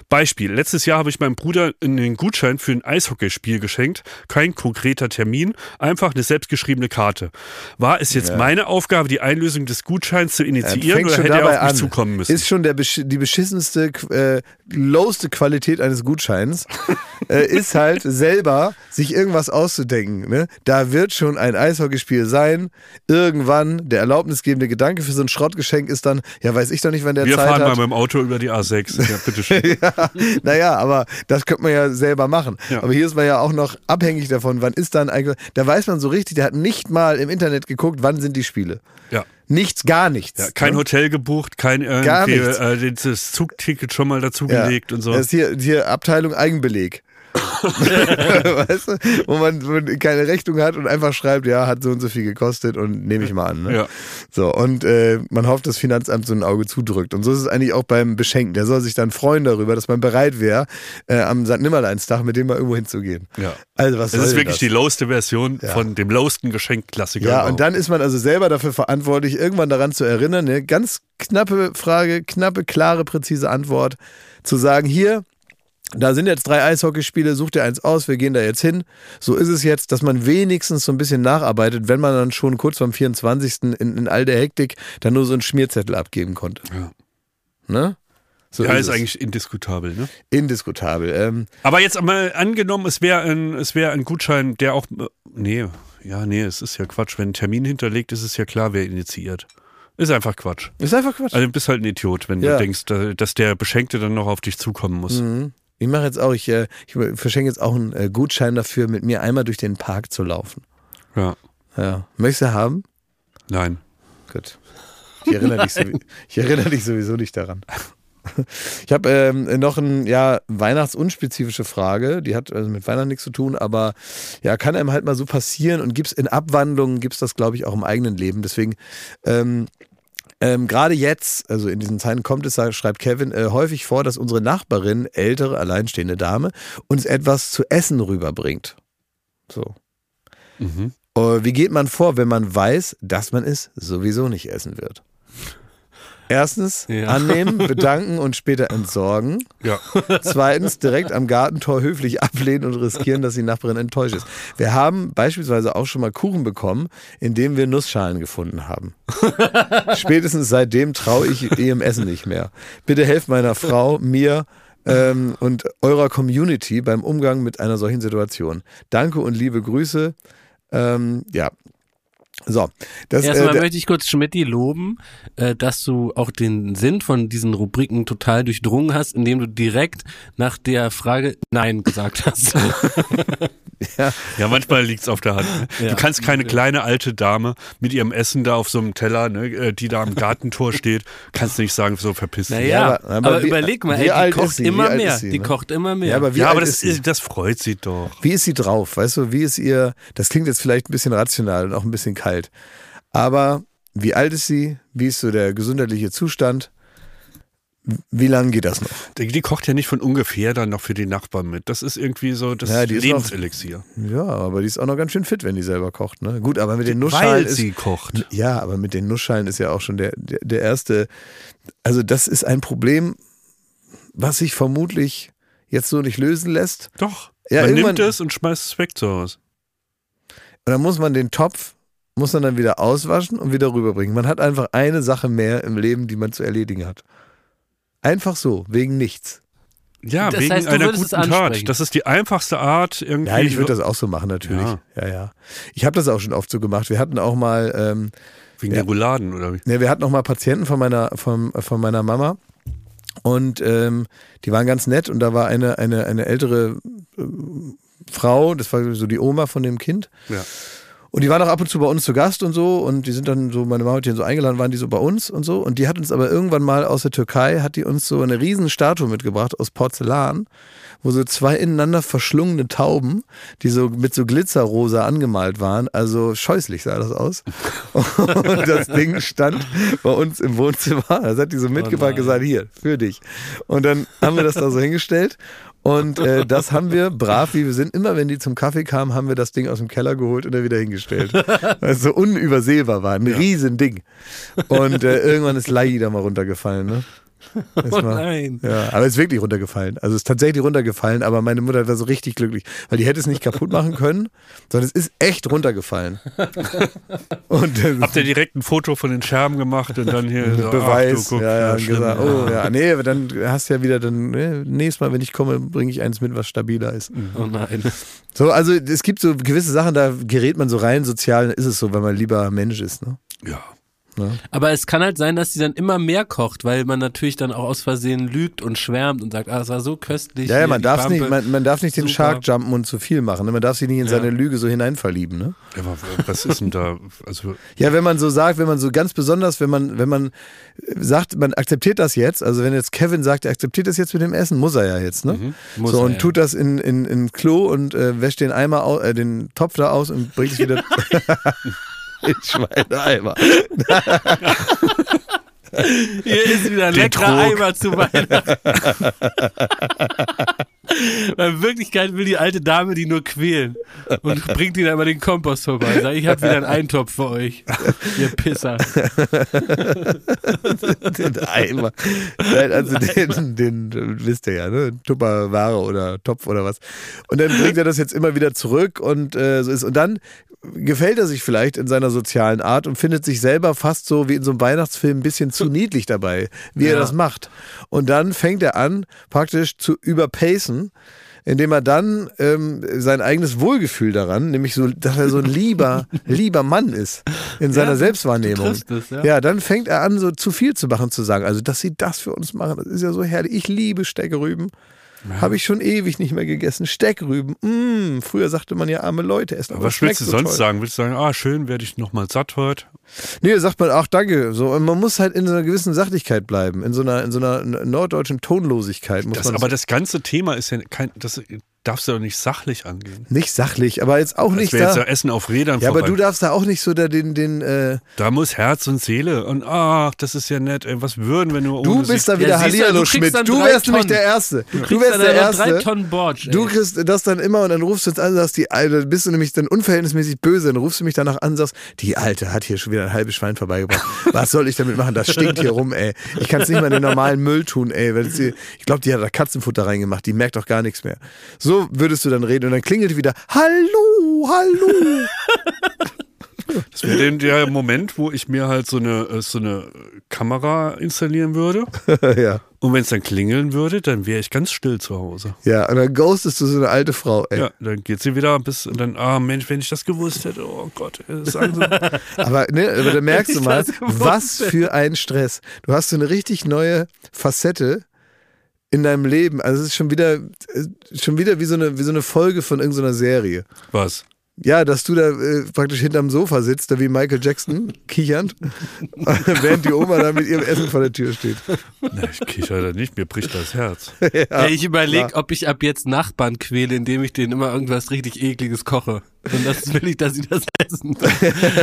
Beispiel. Letztes Jahr habe ich meinem Bruder einen Gutschein für ein Eishockeyspiel geschenkt. Kein konkreter Termin, einfach eine selbstgeschriebene Karte. War es jetzt meine Aufgabe, die Einlösung des Gutscheins zu initiieren oder hätte er auf mich zukommen müssen? Ist schon der, die beschissenste, äh, lowste Qualität eines Gutscheins, äh, ist halt selber sich irgendwas auszudenken. Ne? Da wird schon ein Eishockeyspiel sein. Irgendwann der erlaubnisgebende Gedanke für so ein Schrottgeschenk ist dann, ja, weiß ich doch nicht, wann der Wir Zeit fahren mal hat. mit dem Auto über die A6. Ja, bitteschön. naja, aber das könnte man ja selber machen. Ja. Aber hier ist man ja auch noch abhängig davon, wann ist dann eigentlich. Da weiß man so richtig, der hat nicht mal im Internet geguckt, wann sind die Spiele. Ja. Nichts, gar nichts. Ja, kein ne? Hotel gebucht, kein irgendwie äh, das Zugticket schon mal Ja. dazugelegt und so. Das ist hier, hier Abteilung Eigenbeleg. weißt du? Wo man, wo man keine Rechnung hat und einfach schreibt, ja, hat so und so viel gekostet und nehme ich mal an. Ne? Ja. So, und äh, man hofft, dass das Finanzamt so ein Auge zudrückt. Und so ist es eigentlich auch beim Beschenken. Der soll sich dann freuen darüber, dass man bereit wäre, äh, am St. Nimmerleinstag mit dem mal irgendwo hinzugehen. Ja. Also was Das ist wirklich das? die lowste Version Ja. von dem lowsten Geschenkklassiker. Ja, überhaupt. und dann ist man also selber dafür verantwortlich, irgendwann daran zu erinnern, eine ganz knappe Frage, knappe, klare, präzise Antwort, zu sagen, hier, da sind jetzt drei Eishockeyspiele, such dir eins aus, wir gehen da jetzt hin. So ist es jetzt, dass man wenigstens so ein bisschen nacharbeitet, wenn man dann schon kurz vom 24. in, in all der Hektik dann nur so einen Schmierzettel abgeben konnte. Ja. Ne? So ja, ist es. eigentlich indiskutabel. Ne? indiskutabel. Ähm, Aber jetzt mal angenommen, es wäre ein, es wäre ein Gutschein, der auch. Nee, ja, nee, es ist ja Quatsch. Wenn ein Termin hinterlegt ist, ist ja klar, wer initiiert. Ist einfach Quatsch. ist einfach Quatsch. Also du bist halt ein Idiot, wenn Ja. du denkst, da- dass der Beschenkte dann noch auf dich zukommen muss. Mhm. Ich mache jetzt auch, ich, äh, ich verschenke jetzt auch einen äh, Gutschein dafür, mit mir einmal durch den Park zu laufen. Ja. Ja. Möchtest du haben? Nein. Gut. Ich erinnere dich, sowie- ich erinnere dich sowieso nicht daran. Ich habe ähm, noch eine ja, weihnachtsunspezifische Frage, die hat also mit Weihnachten nichts zu tun, aber ja, kann einem halt mal so passieren und gibt's in Abwandlungen, gibt's das, glaube ich, auch im eigenen Leben. Deswegen, ähm, ähm, gerade jetzt, also in diesen Zeiten kommt es, schreibt Kevin, äh, häufig vor, dass unsere Nachbarin, ältere, alleinstehende Dame, uns etwas zu essen rüberbringt. So. Mhm. Äh, Wie geht man vor, wenn man weiß, dass man es sowieso nicht essen wird? Erstens Ja. annehmen, bedanken und später entsorgen. Ja. Zweitens direkt am Gartentor höflich ablehnen und riskieren, dass die Nachbarin enttäuscht ist. Wir haben beispielsweise auch schon mal Kuchen bekommen, in dem wir Nussschalen gefunden haben. Spätestens seitdem traue ich ihrem Essen nicht mehr. Bitte helft meiner Frau, mir ähm, und eurer Community beim Umgang mit einer solchen Situation. Danke und liebe Grüße. Ähm, ja. So, das, Erstmal äh, möchte ich kurz Schmidti loben, äh, dass du auch den Sinn von diesen Rubriken total durchdrungen hast, indem du direkt nach der Frage Nein gesagt hast. Ja, manchmal liegt's auf der Hand. Ne? Ja. Du kannst keine kleine alte Dame mit ihrem Essen da auf so einem Teller, ne, äh, die da am Gartentor steht, kannst nicht sagen, so verpiss dich. Naja, Ja, aber, aber- aber wie- überleg mal, ey, die kocht immer mehr. sie, die ne? kocht immer mehr. ja, aber wie Ja, aber das, ist, das freut sie doch. Wie ist sie drauf? Weißt du, wie ist ihr, das klingt jetzt vielleicht ein bisschen rational und auch ein bisschen kalt, aber wie alt ist sie? Wie ist so der gesundheitliche Zustand? Wie lange geht das noch? Die, die kocht ja nicht von ungefähr dann noch für die Nachbarn mit. Das ist irgendwie so das Ja, ist noch- Lebenselixier. Ja, aber die ist auch noch ganz schön fit, wenn die selber kocht. Ne? Gut, aber mit den Nussschalen Weil ist, sie kocht. Ja, aber mit den Nussschalen ist ja auch schon der, der, der erste. Also, das ist ein Problem, was sich vermutlich jetzt so nicht lösen lässt. Doch. Ja, Man nimmt es und schmeißt es weg zu Hause. Und dann muss man den Topf, muss man dann wieder auswaschen und wieder rüberbringen. Man hat einfach eine Sache mehr im Leben, die man zu erledigen hat. Einfach so, wegen nichts. Das Ja, wegen heißt, einer guten Tat. Das ist die einfachste Art irgendwie. Nein, ich würde das auch so machen, natürlich. Ja, Ja. ja. Ich habe das auch schon oft so gemacht. Wir hatten auch mal, ähm, wegen Ja. der Rouladen oder wie? ne, wir hatten auch mal Patienten von meiner, von, von meiner Mama. Und ähm, die waren ganz nett und da war eine, eine, eine ältere äh, Frau, das war so die Oma von dem Kind. Ja. Und die waren auch ab und zu bei uns zu Gast und so. Und die sind dann so, meine Mama hat die so eingeladen, waren die so bei uns und so. Und die hat uns aber irgendwann mal aus der Türkei, hat die uns so eine riesen Statue mitgebracht aus Porzellan, wo so zwei ineinander verschlungene Tauben, die so mit so Glitzerrosa angemalt waren, also scheußlich sah das aus. Und das Ding stand bei uns im Wohnzimmer, das hat die so mitgebracht und gesagt, hier, für dich. Und dann haben wir das da so hingestellt und äh, das haben wir brav, wie wir sind, immer wenn die zum Kaffee kamen, haben wir das Ding aus dem Keller geholt und dann wieder hingestellt. Weil es so unübersehbar war, ein riesen Ding. Und äh, irgendwann ist Lai da mal runtergefallen. Ne? Oh nein. Ja, aber es ist wirklich runtergefallen. Also es ist tatsächlich runtergefallen, aber meine Mutter war so richtig glücklich, weil die hätte es nicht kaputt machen können, sondern es ist echt runtergefallen. Und äh, Habt ihr direkt ein Foto von den Scherben gemacht und dann hier so, Beweis, ach, guck, ja, ja, und schlimm. gesagt, oh ja, nee, aber dann hast du ja wieder dann, ne, nächstes Mal, wenn ich komme, bringe ich eins mit, was stabiler ist. Oh nein. So, also es gibt so gewisse Sachen, da gerät man so rein, sozial dann ist es so, wenn man lieber Mensch ist, ne? Ja. Aber es kann halt sein, dass sie dann immer mehr kocht, weil man natürlich dann auch aus Versehen lügt und schwärmt und sagt, ah, es war so köstlich. Ja, ja, man darf nicht, man, man darf nicht den Super. Shark jumpen und zu viel machen. Ne? Man darf sich nicht in seine Lüge so hineinverlieben, ne? Ja, Aber was ist denn da? Also, Ja, wenn man so sagt, wenn man so ganz besonders, wenn man, wenn man sagt, man akzeptiert das jetzt, also wenn jetzt Kevin sagt, er akzeptiert das jetzt mit dem Essen, muss er ja jetzt, ne? Muss so er, und ja. tut das in, in, in Klo und äh, wäscht den Eimer au, äh, den Topf da aus und bringt es wieder in Schweineeimer. Hier ist wieder ein Den leckerer Trog. Eimer zu Weihnachten. Weil in Wirklichkeit will die alte Dame die nur quälen und bringt dann immer den Kompost vorbei. Sagt, ich habe wieder einen Eintopf für euch, ihr Pisser. den Eimer. Nein, also den, den, den wisst ihr ja, ne? Tupperware oder Topf oder was. Und dann bringt er das jetzt immer wieder zurück und äh, so ist. Und dann gefällt er sich vielleicht in seiner sozialen Art und findet sich selber fast so wie in so einem Weihnachtsfilm ein bisschen zu niedlich dabei, wie er Ja. das macht. Und dann fängt er an, praktisch zu überpacen indem er dann ähm, sein eigenes Wohlgefühl daran, nämlich so, dass er so ein lieber, lieber Mann ist in seiner Ja, Selbstwahrnehmung. es, ja. ja, dann fängt er an, so zu viel zu machen, zu sagen. Also, dass sie das für uns machen, das ist ja so herrlich. Ich liebe Habe ich schon ewig nicht mehr gegessen. Steckrüben. Mm, früher sagte man ja arme Leute essen. aber was es schmeckt willst du so sonst toll. sagen? Willst du sagen, ah, schön, werde ich nochmal satt heute? Nee, sagt man, ach danke. So, und man muss halt in so einer gewissen Sachlichkeit bleiben, in so einer, in so einer norddeutschen Tonlosigkeit. Muss Das, man aber das ganze Thema ist ja kein, das darfst du doch nicht sachlich angehen. nicht sachlich, aber jetzt auch Das nicht wäre jetzt da. ja Essen auf Rädern Ja, aber vorbei. du darfst da auch nicht so da den, den, äh, Da muss Herz und Seele und ach, das ist ja nett. Ey, was würden wir nur du bist da wieder Ja, du, Hallihallo du Schmidt. Du wärst nämlich Tonnen. der Erste. Du, kriegst wärst der aber drei Erste. Tonnen Borsch. ey. Du kriegst das dann immer und dann rufst du uns an, sagst die Alte, bist du nämlich dann unverhältnismäßig böse, dann rufst du mich danach an, sagst, die Alte hat hier schon wieder ein halbes Schwein vorbeigebracht. Was soll ich damit machen? Das stinkt hier rum, ey. Ich kann es nicht mal in den normalen Müll tun, ey. Ich glaube, die hat da Katzenfutter reingemacht, die merkt doch gar nichts mehr. So würdest du dann reden und dann klingelt wieder, hallo, hallo. Das wäre der Moment, wo ich mir halt so eine, äh, so eine Kamera installieren würde. ja. Und wenn es dann klingeln würde, dann wäre ich ganz still zu Hause. Ja, und dann ghostest du so eine alte Frau, ey. Ja, dann geht sie wieder bis und dann, ah Mensch, wenn ich das gewusst hätte, oh Gott, sagen Sie. Aber, ne, aber da merkst du mal, was für ein Stress. Du hast so eine richtig neue Facette in deinem Leben. Also es ist schon wieder, äh, schon wieder wie so eine, wie so eine Folge von irgendeiner Serie. Was? Ja, dass du da äh, praktisch hinterm Sofa sitzt, da wie Michael Jackson, kichernd, während die Oma da mit ihrem Essen vor der Tür steht. Na, ich kicher da nicht, mir bricht das Herz. Ey, ich überlege, ob ich ab jetzt Nachbarn quäle, indem ich denen immer irgendwas richtig ekliges koche. Und das will ich, dass sie das essen.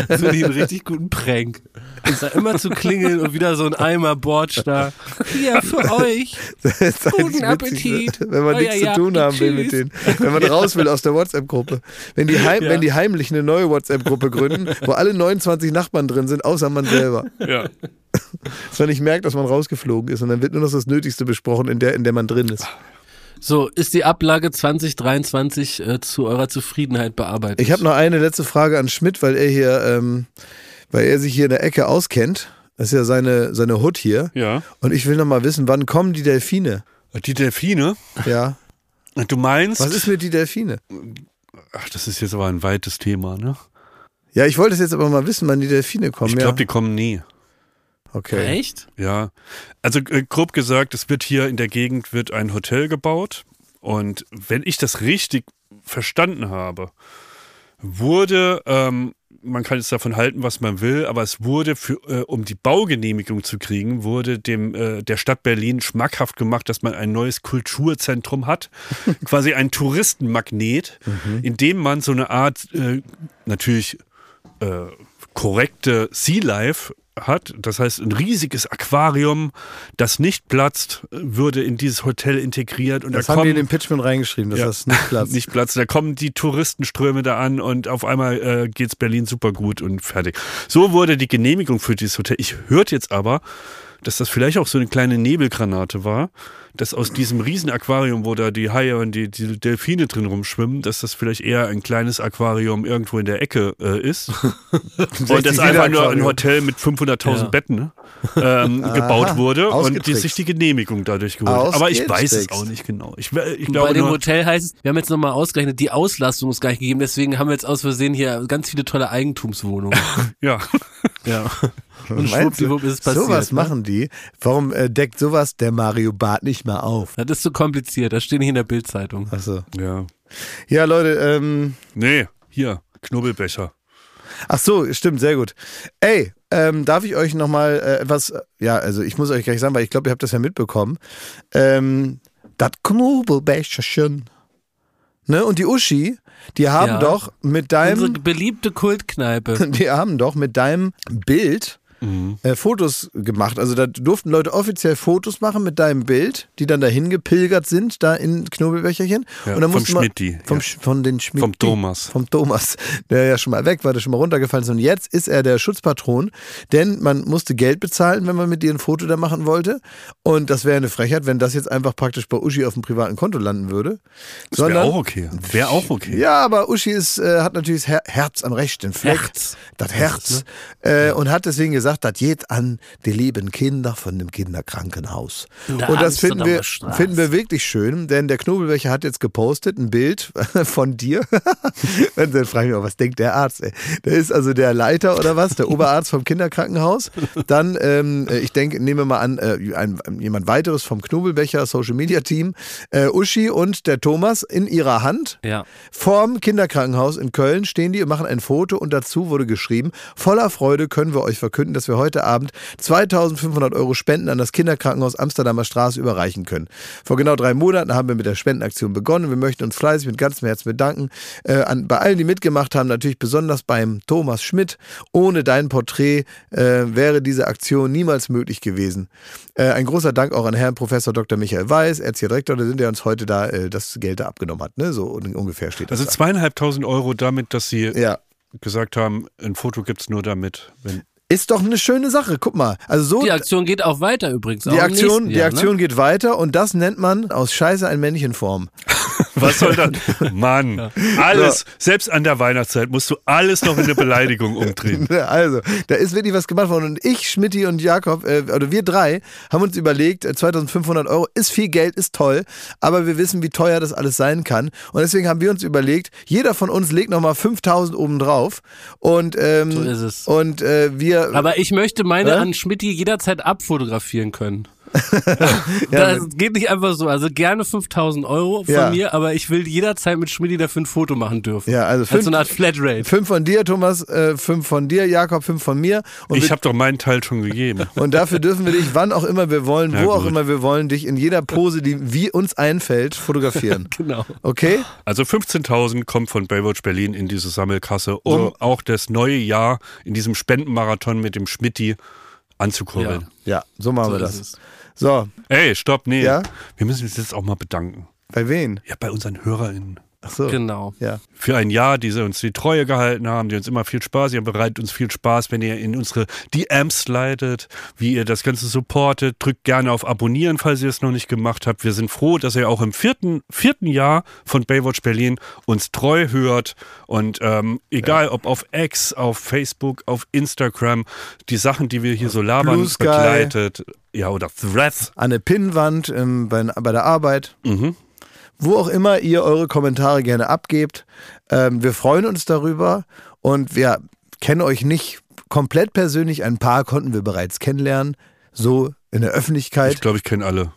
Das will ich einen richtig guten Prank. Ich sag immer zu klingeln und wieder so ein Eimer Bortsch da. Hier, für euch. Guten witzig, Appetit. Wenn man Euer nichts zu tun haben will mit denen. Wenn man raus will aus der WhatsApp-Gruppe. Wenn, die heim, Ja. wenn die heimlich eine neue WhatsApp-Gruppe gründen, wo alle 29 Nachbarn drin sind, außer man selber. Ja. Dass man nicht merkt, dass man rausgeflogen ist und dann wird nur noch das Nötigste besprochen, in der, in der man drin ist. So, ist die Ablage 2023 äh, zu eurer Zufriedenheit bearbeitet? Ich habe noch eine letzte Frage an Schmidt, weil er hier, ähm, weil er sich hier in der Ecke auskennt. Das ist ja seine, seine Hut hier. Ja. Und ich will noch mal wissen, wann kommen die Delfine? Die Delfine, Ja. du meinst? Was ist mit die Delfine? Ach, das ist jetzt aber ein weites Thema, ne? Ja, ich wollte es jetzt aber mal wissen, wann die Delfine kommen. Ich glaube, ja. die kommen nie. Okay. Echt? Ja, also äh, grob gesagt, es wird hier in der Gegend wird ein Hotel gebaut und wenn ich das richtig verstanden habe, wurde, ähm, man kann jetzt davon halten, was man will, aber es wurde, für, äh, um die Baugenehmigung zu kriegen, wurde dem äh, der Stadt Berlin schmackhaft gemacht, dass man ein neues Kulturzentrum hat, quasi ein Touristenmagnet, in dem man so eine Art äh, natürlich äh, korrekte Sea Life hat. Das heißt, ein riesiges Aquarium, das nicht platzt, würde in dieses Hotel integriert. Und Das da haben die kommen, in den Pitchman reingeschrieben, dass Ja. das nicht platzt. nicht platzt. Da kommen die Touristenströme da an und auf einmal äh, geht's Berlin super gut und fertig. So wurde die Genehmigung für dieses Hotel. Ich hörte jetzt aber, dass das vielleicht auch so eine kleine Nebelgranate war, dass aus diesem riesen Aquarium, wo da die Haie und die, die Delfine drin rumschwimmen, dass das vielleicht eher ein kleines Aquarium irgendwo in der Ecke äh, ist. und das einfach nur ein. Hotel mit 500.000 Ja. Betten ne, ähm, gebaut wurde und die, sich die Genehmigung dadurch geholt hat. Aber ich weiß es auch nicht genau. Ich, ich Bei glaube dem nur, Hotel heißt es, wir haben jetzt nochmal ausgerechnet, die Auslastung ist gar nicht gegeben, deswegen haben wir jetzt aus Versehen hier ganz viele tolle Eigentumswohnungen. ja. ja. Und schwuppdiwupp ist es passiert. sowas ne? machen die. Warum äh, deckt sowas der Mario Barth nicht mal auf? Das ist zu kompliziert, das steht nicht in der Bildzeitung. Achso. Ja. Ja, Leute, ähm, Nee, hier, Knubbelbecher. ach so, stimmt, sehr gut. Ey, ähm, darf ich euch nochmal äh, etwas, ja, also ich muss euch gleich sagen, weil ich glaube, ihr habt das ja mitbekommen. Ähm, das Knobelbecherchen. Ne? Und die Uschi, die haben Ja. doch mit Unsere deinem, beliebte Kultkneipe. die haben doch mit deinem Bild Mhm. äh, Fotos gemacht. Also da durften Leute offiziell Fotos machen mit deinem Bild, die dann dahin gepilgert sind, da in Knobelbecherchen. Ja, und dann vom Schmidti, Vom, ja. Von den. Vom Thomas. Vom Thomas, der ja schon mal weg war, der schon mal runtergefallen ist. Und jetzt ist er der Schutzpatron, denn man musste Geld bezahlen, wenn man mit dir ein Foto da machen wollte. Und das wäre eine Frechheit, wenn das jetzt einfach praktisch bei Uschi auf dem privaten Konto landen würde. Das wäre auch okay. Wäre auch okay. Ja, aber Uschi ist, äh, hat natürlich das Her Herz am rechten Fleck. Herz. Das Herz. Äh, und hat deswegen gesagt, das geht an die lieben Kinder von dem Kinderkrankenhaus. In der Und das finden wir, Straße. finden wir wirklich schön, denn der Knobelbecher hat jetzt gepostet ein Bild von dir. und dann frage ich mich auch, was denkt der Arzt? Ey? Der ist also der Leiter oder was, der Oberarzt vom Kinderkrankenhaus. Dann, ähm, ich denke, nehmen wir mal an, äh, ein, jemand weiteres vom Knobelbecher Social Media Team, äh, Uschi und der Thomas in ihrer Hand. Ja. Vorm Kinderkrankenhaus in Köln stehen die und machen ein Foto und dazu wurde geschrieben, voller Freude können wir euch verkünden, dass wir heute Abend 2500 Euro Spenden an das Kinderkrankenhaus Amsterdamer Straße überreichen können. Vor genau drei Monaten haben wir mit der Spendenaktion begonnen. Wir möchten uns fleißig mit ganzem Herzen bedanken. Äh, an, bei allen, die mitgemacht haben, natürlich besonders beim Thomas Schmidt. Ohne dein Porträt äh, wäre diese Aktion niemals möglich gewesen. Äh, ein großer Dank auch an Herrn Professor Dr. Michael Weiß, Erzieherdirektor, der sind der uns heute da äh, das Geld da abgenommen hat. Ne? So un- ungefähr steht das. Also zweieinhalbtausend Euro damit, dass sie ja. gesagt haben, ein Foto gibt's nur damit. Wenn, Ist doch eine schöne Sache. Guck mal. Also so. Die Aktion geht auch weiter übrigens. Die Aktion, nächsten die Jahr, Aktion Ne? geht weiter und das nennt man aus Scheiße ein Männchen Form. Was soll das? Mann, alles, selbst an der Weihnachtszeit musst du alles noch in eine Beleidigung umdrehen. Also, da ist wirklich was gemacht worden. Und ich, Schmidti und Jakob, äh, oder wir drei, haben uns überlegt, äh, 2500 Euro ist viel Geld, ist toll, aber wir wissen, wie teuer das alles sein kann. Und deswegen haben wir uns überlegt, jeder von uns legt nochmal 5000 oben drauf. Und, ähm, So ist es. Und äh, wir. Aber ich möchte meine Hä? an Schmidti jederzeit abfotografieren können. das geht nicht einfach so. Also gerne 5000 Euro von Ja. mir, aber ich will jederzeit mit Schmidti dafür ein Foto machen dürfen. Ja, also Als fünf- so eine Art Flatrate. Fünf von dir, Thomas, äh, fünf von dir, Jakob, fünf von mir. Und, Ich habe doch meinen Teil schon gegeben. und dafür dürfen wir dich, wann auch immer wir wollen, Ja, wo auch gut. immer wir wollen, dich in jeder Pose, die wie uns einfällt, fotografieren. Genau. Okay? Also 15.000 kommt von Baywatch Berlin in diese Sammelkasse, um auch das neue Jahr in diesem Spendenmarathon mit dem Schmitti anzukurbeln. Ja, so machen wir So das. ist es. So, Ey, stopp, nee. Ja? Wir müssen uns jetzt auch mal bedanken. bei wen? Ja, bei unseren HörerInnen. Ach so. Genau. Ja. Für ein Jahr, die sie uns die Treue gehalten haben, die uns immer viel Spaß, ihr bereitet uns viel Spaß, wenn ihr in unsere DMs slidet, wie ihr das Ganze supportet. Drückt gerne auf Abonnieren, falls ihr es noch nicht gemacht habt. Wir sind froh, dass ihr auch im vierten, vierten Jahr von Baywatch Berlin uns treu hört. Und ähm, egal ob auf X, auf Facebook, auf Instagram, die Sachen, die wir hier so labern, begleitet. Ja, oder Threads. An eine Pinnwand ähm, bei, bei der Arbeit. Mhm. Wo auch immer ihr eure Kommentare gerne abgebt. Ähm, wir freuen uns darüber und wir kennen euch nicht komplett persönlich. Ein paar konnten wir bereits kennenlernen. So in der Ich Öffentlichkeit. glaube, ich kenne alle.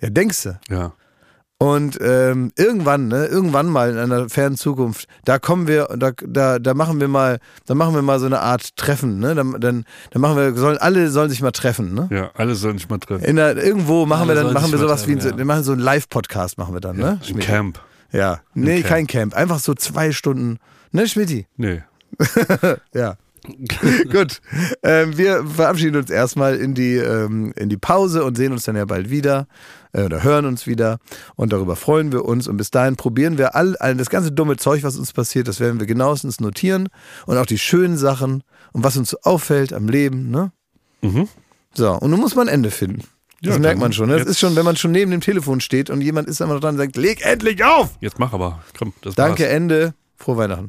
Ja, denkst du? Ja. Und ähm, irgendwann, ne, irgendwann mal in einer fernen Zukunft, da kommen wir, da, da, da machen wir mal, da machen wir mal so eine Art Treffen, ne? Dann, dann, dann machen wir, sollen alle sollen sich mal treffen, ne? Ja, alle sollen sich mal treffen. Der, irgendwo machen Alle wir dann, machen wir sowas wie, ein, treffen, ja. wir machen so einen Live-Podcast machen wir dann, ne? Im Schmidti? Camp. Ja, nee, Camp. kein Camp, einfach so zwei Stunden, ne, Schmidti? Nee. Ja. Gut. Ähm, wir verabschieden uns erstmal in die, ähm, in die Pause und sehen uns dann ja bald wieder äh, oder hören uns wieder. Und darüber freuen wir uns. Und bis dahin probieren wir all, all das ganze dumme Zeug, was uns passiert, das werden wir genauestens notieren. Und auch die schönen Sachen und was uns so auffällt am Leben. Ne? Mhm. So, und nun muss man ein Ende finden. Das Ja, merkt man schon. Ne? Das jetzt- ist schon, wenn man schon neben dem Telefon steht und jemand ist immer noch dran und sagt, leg endlich auf! Jetzt mach aber. Komm, das Danke, war's. Ende. Frohe Weihnachten.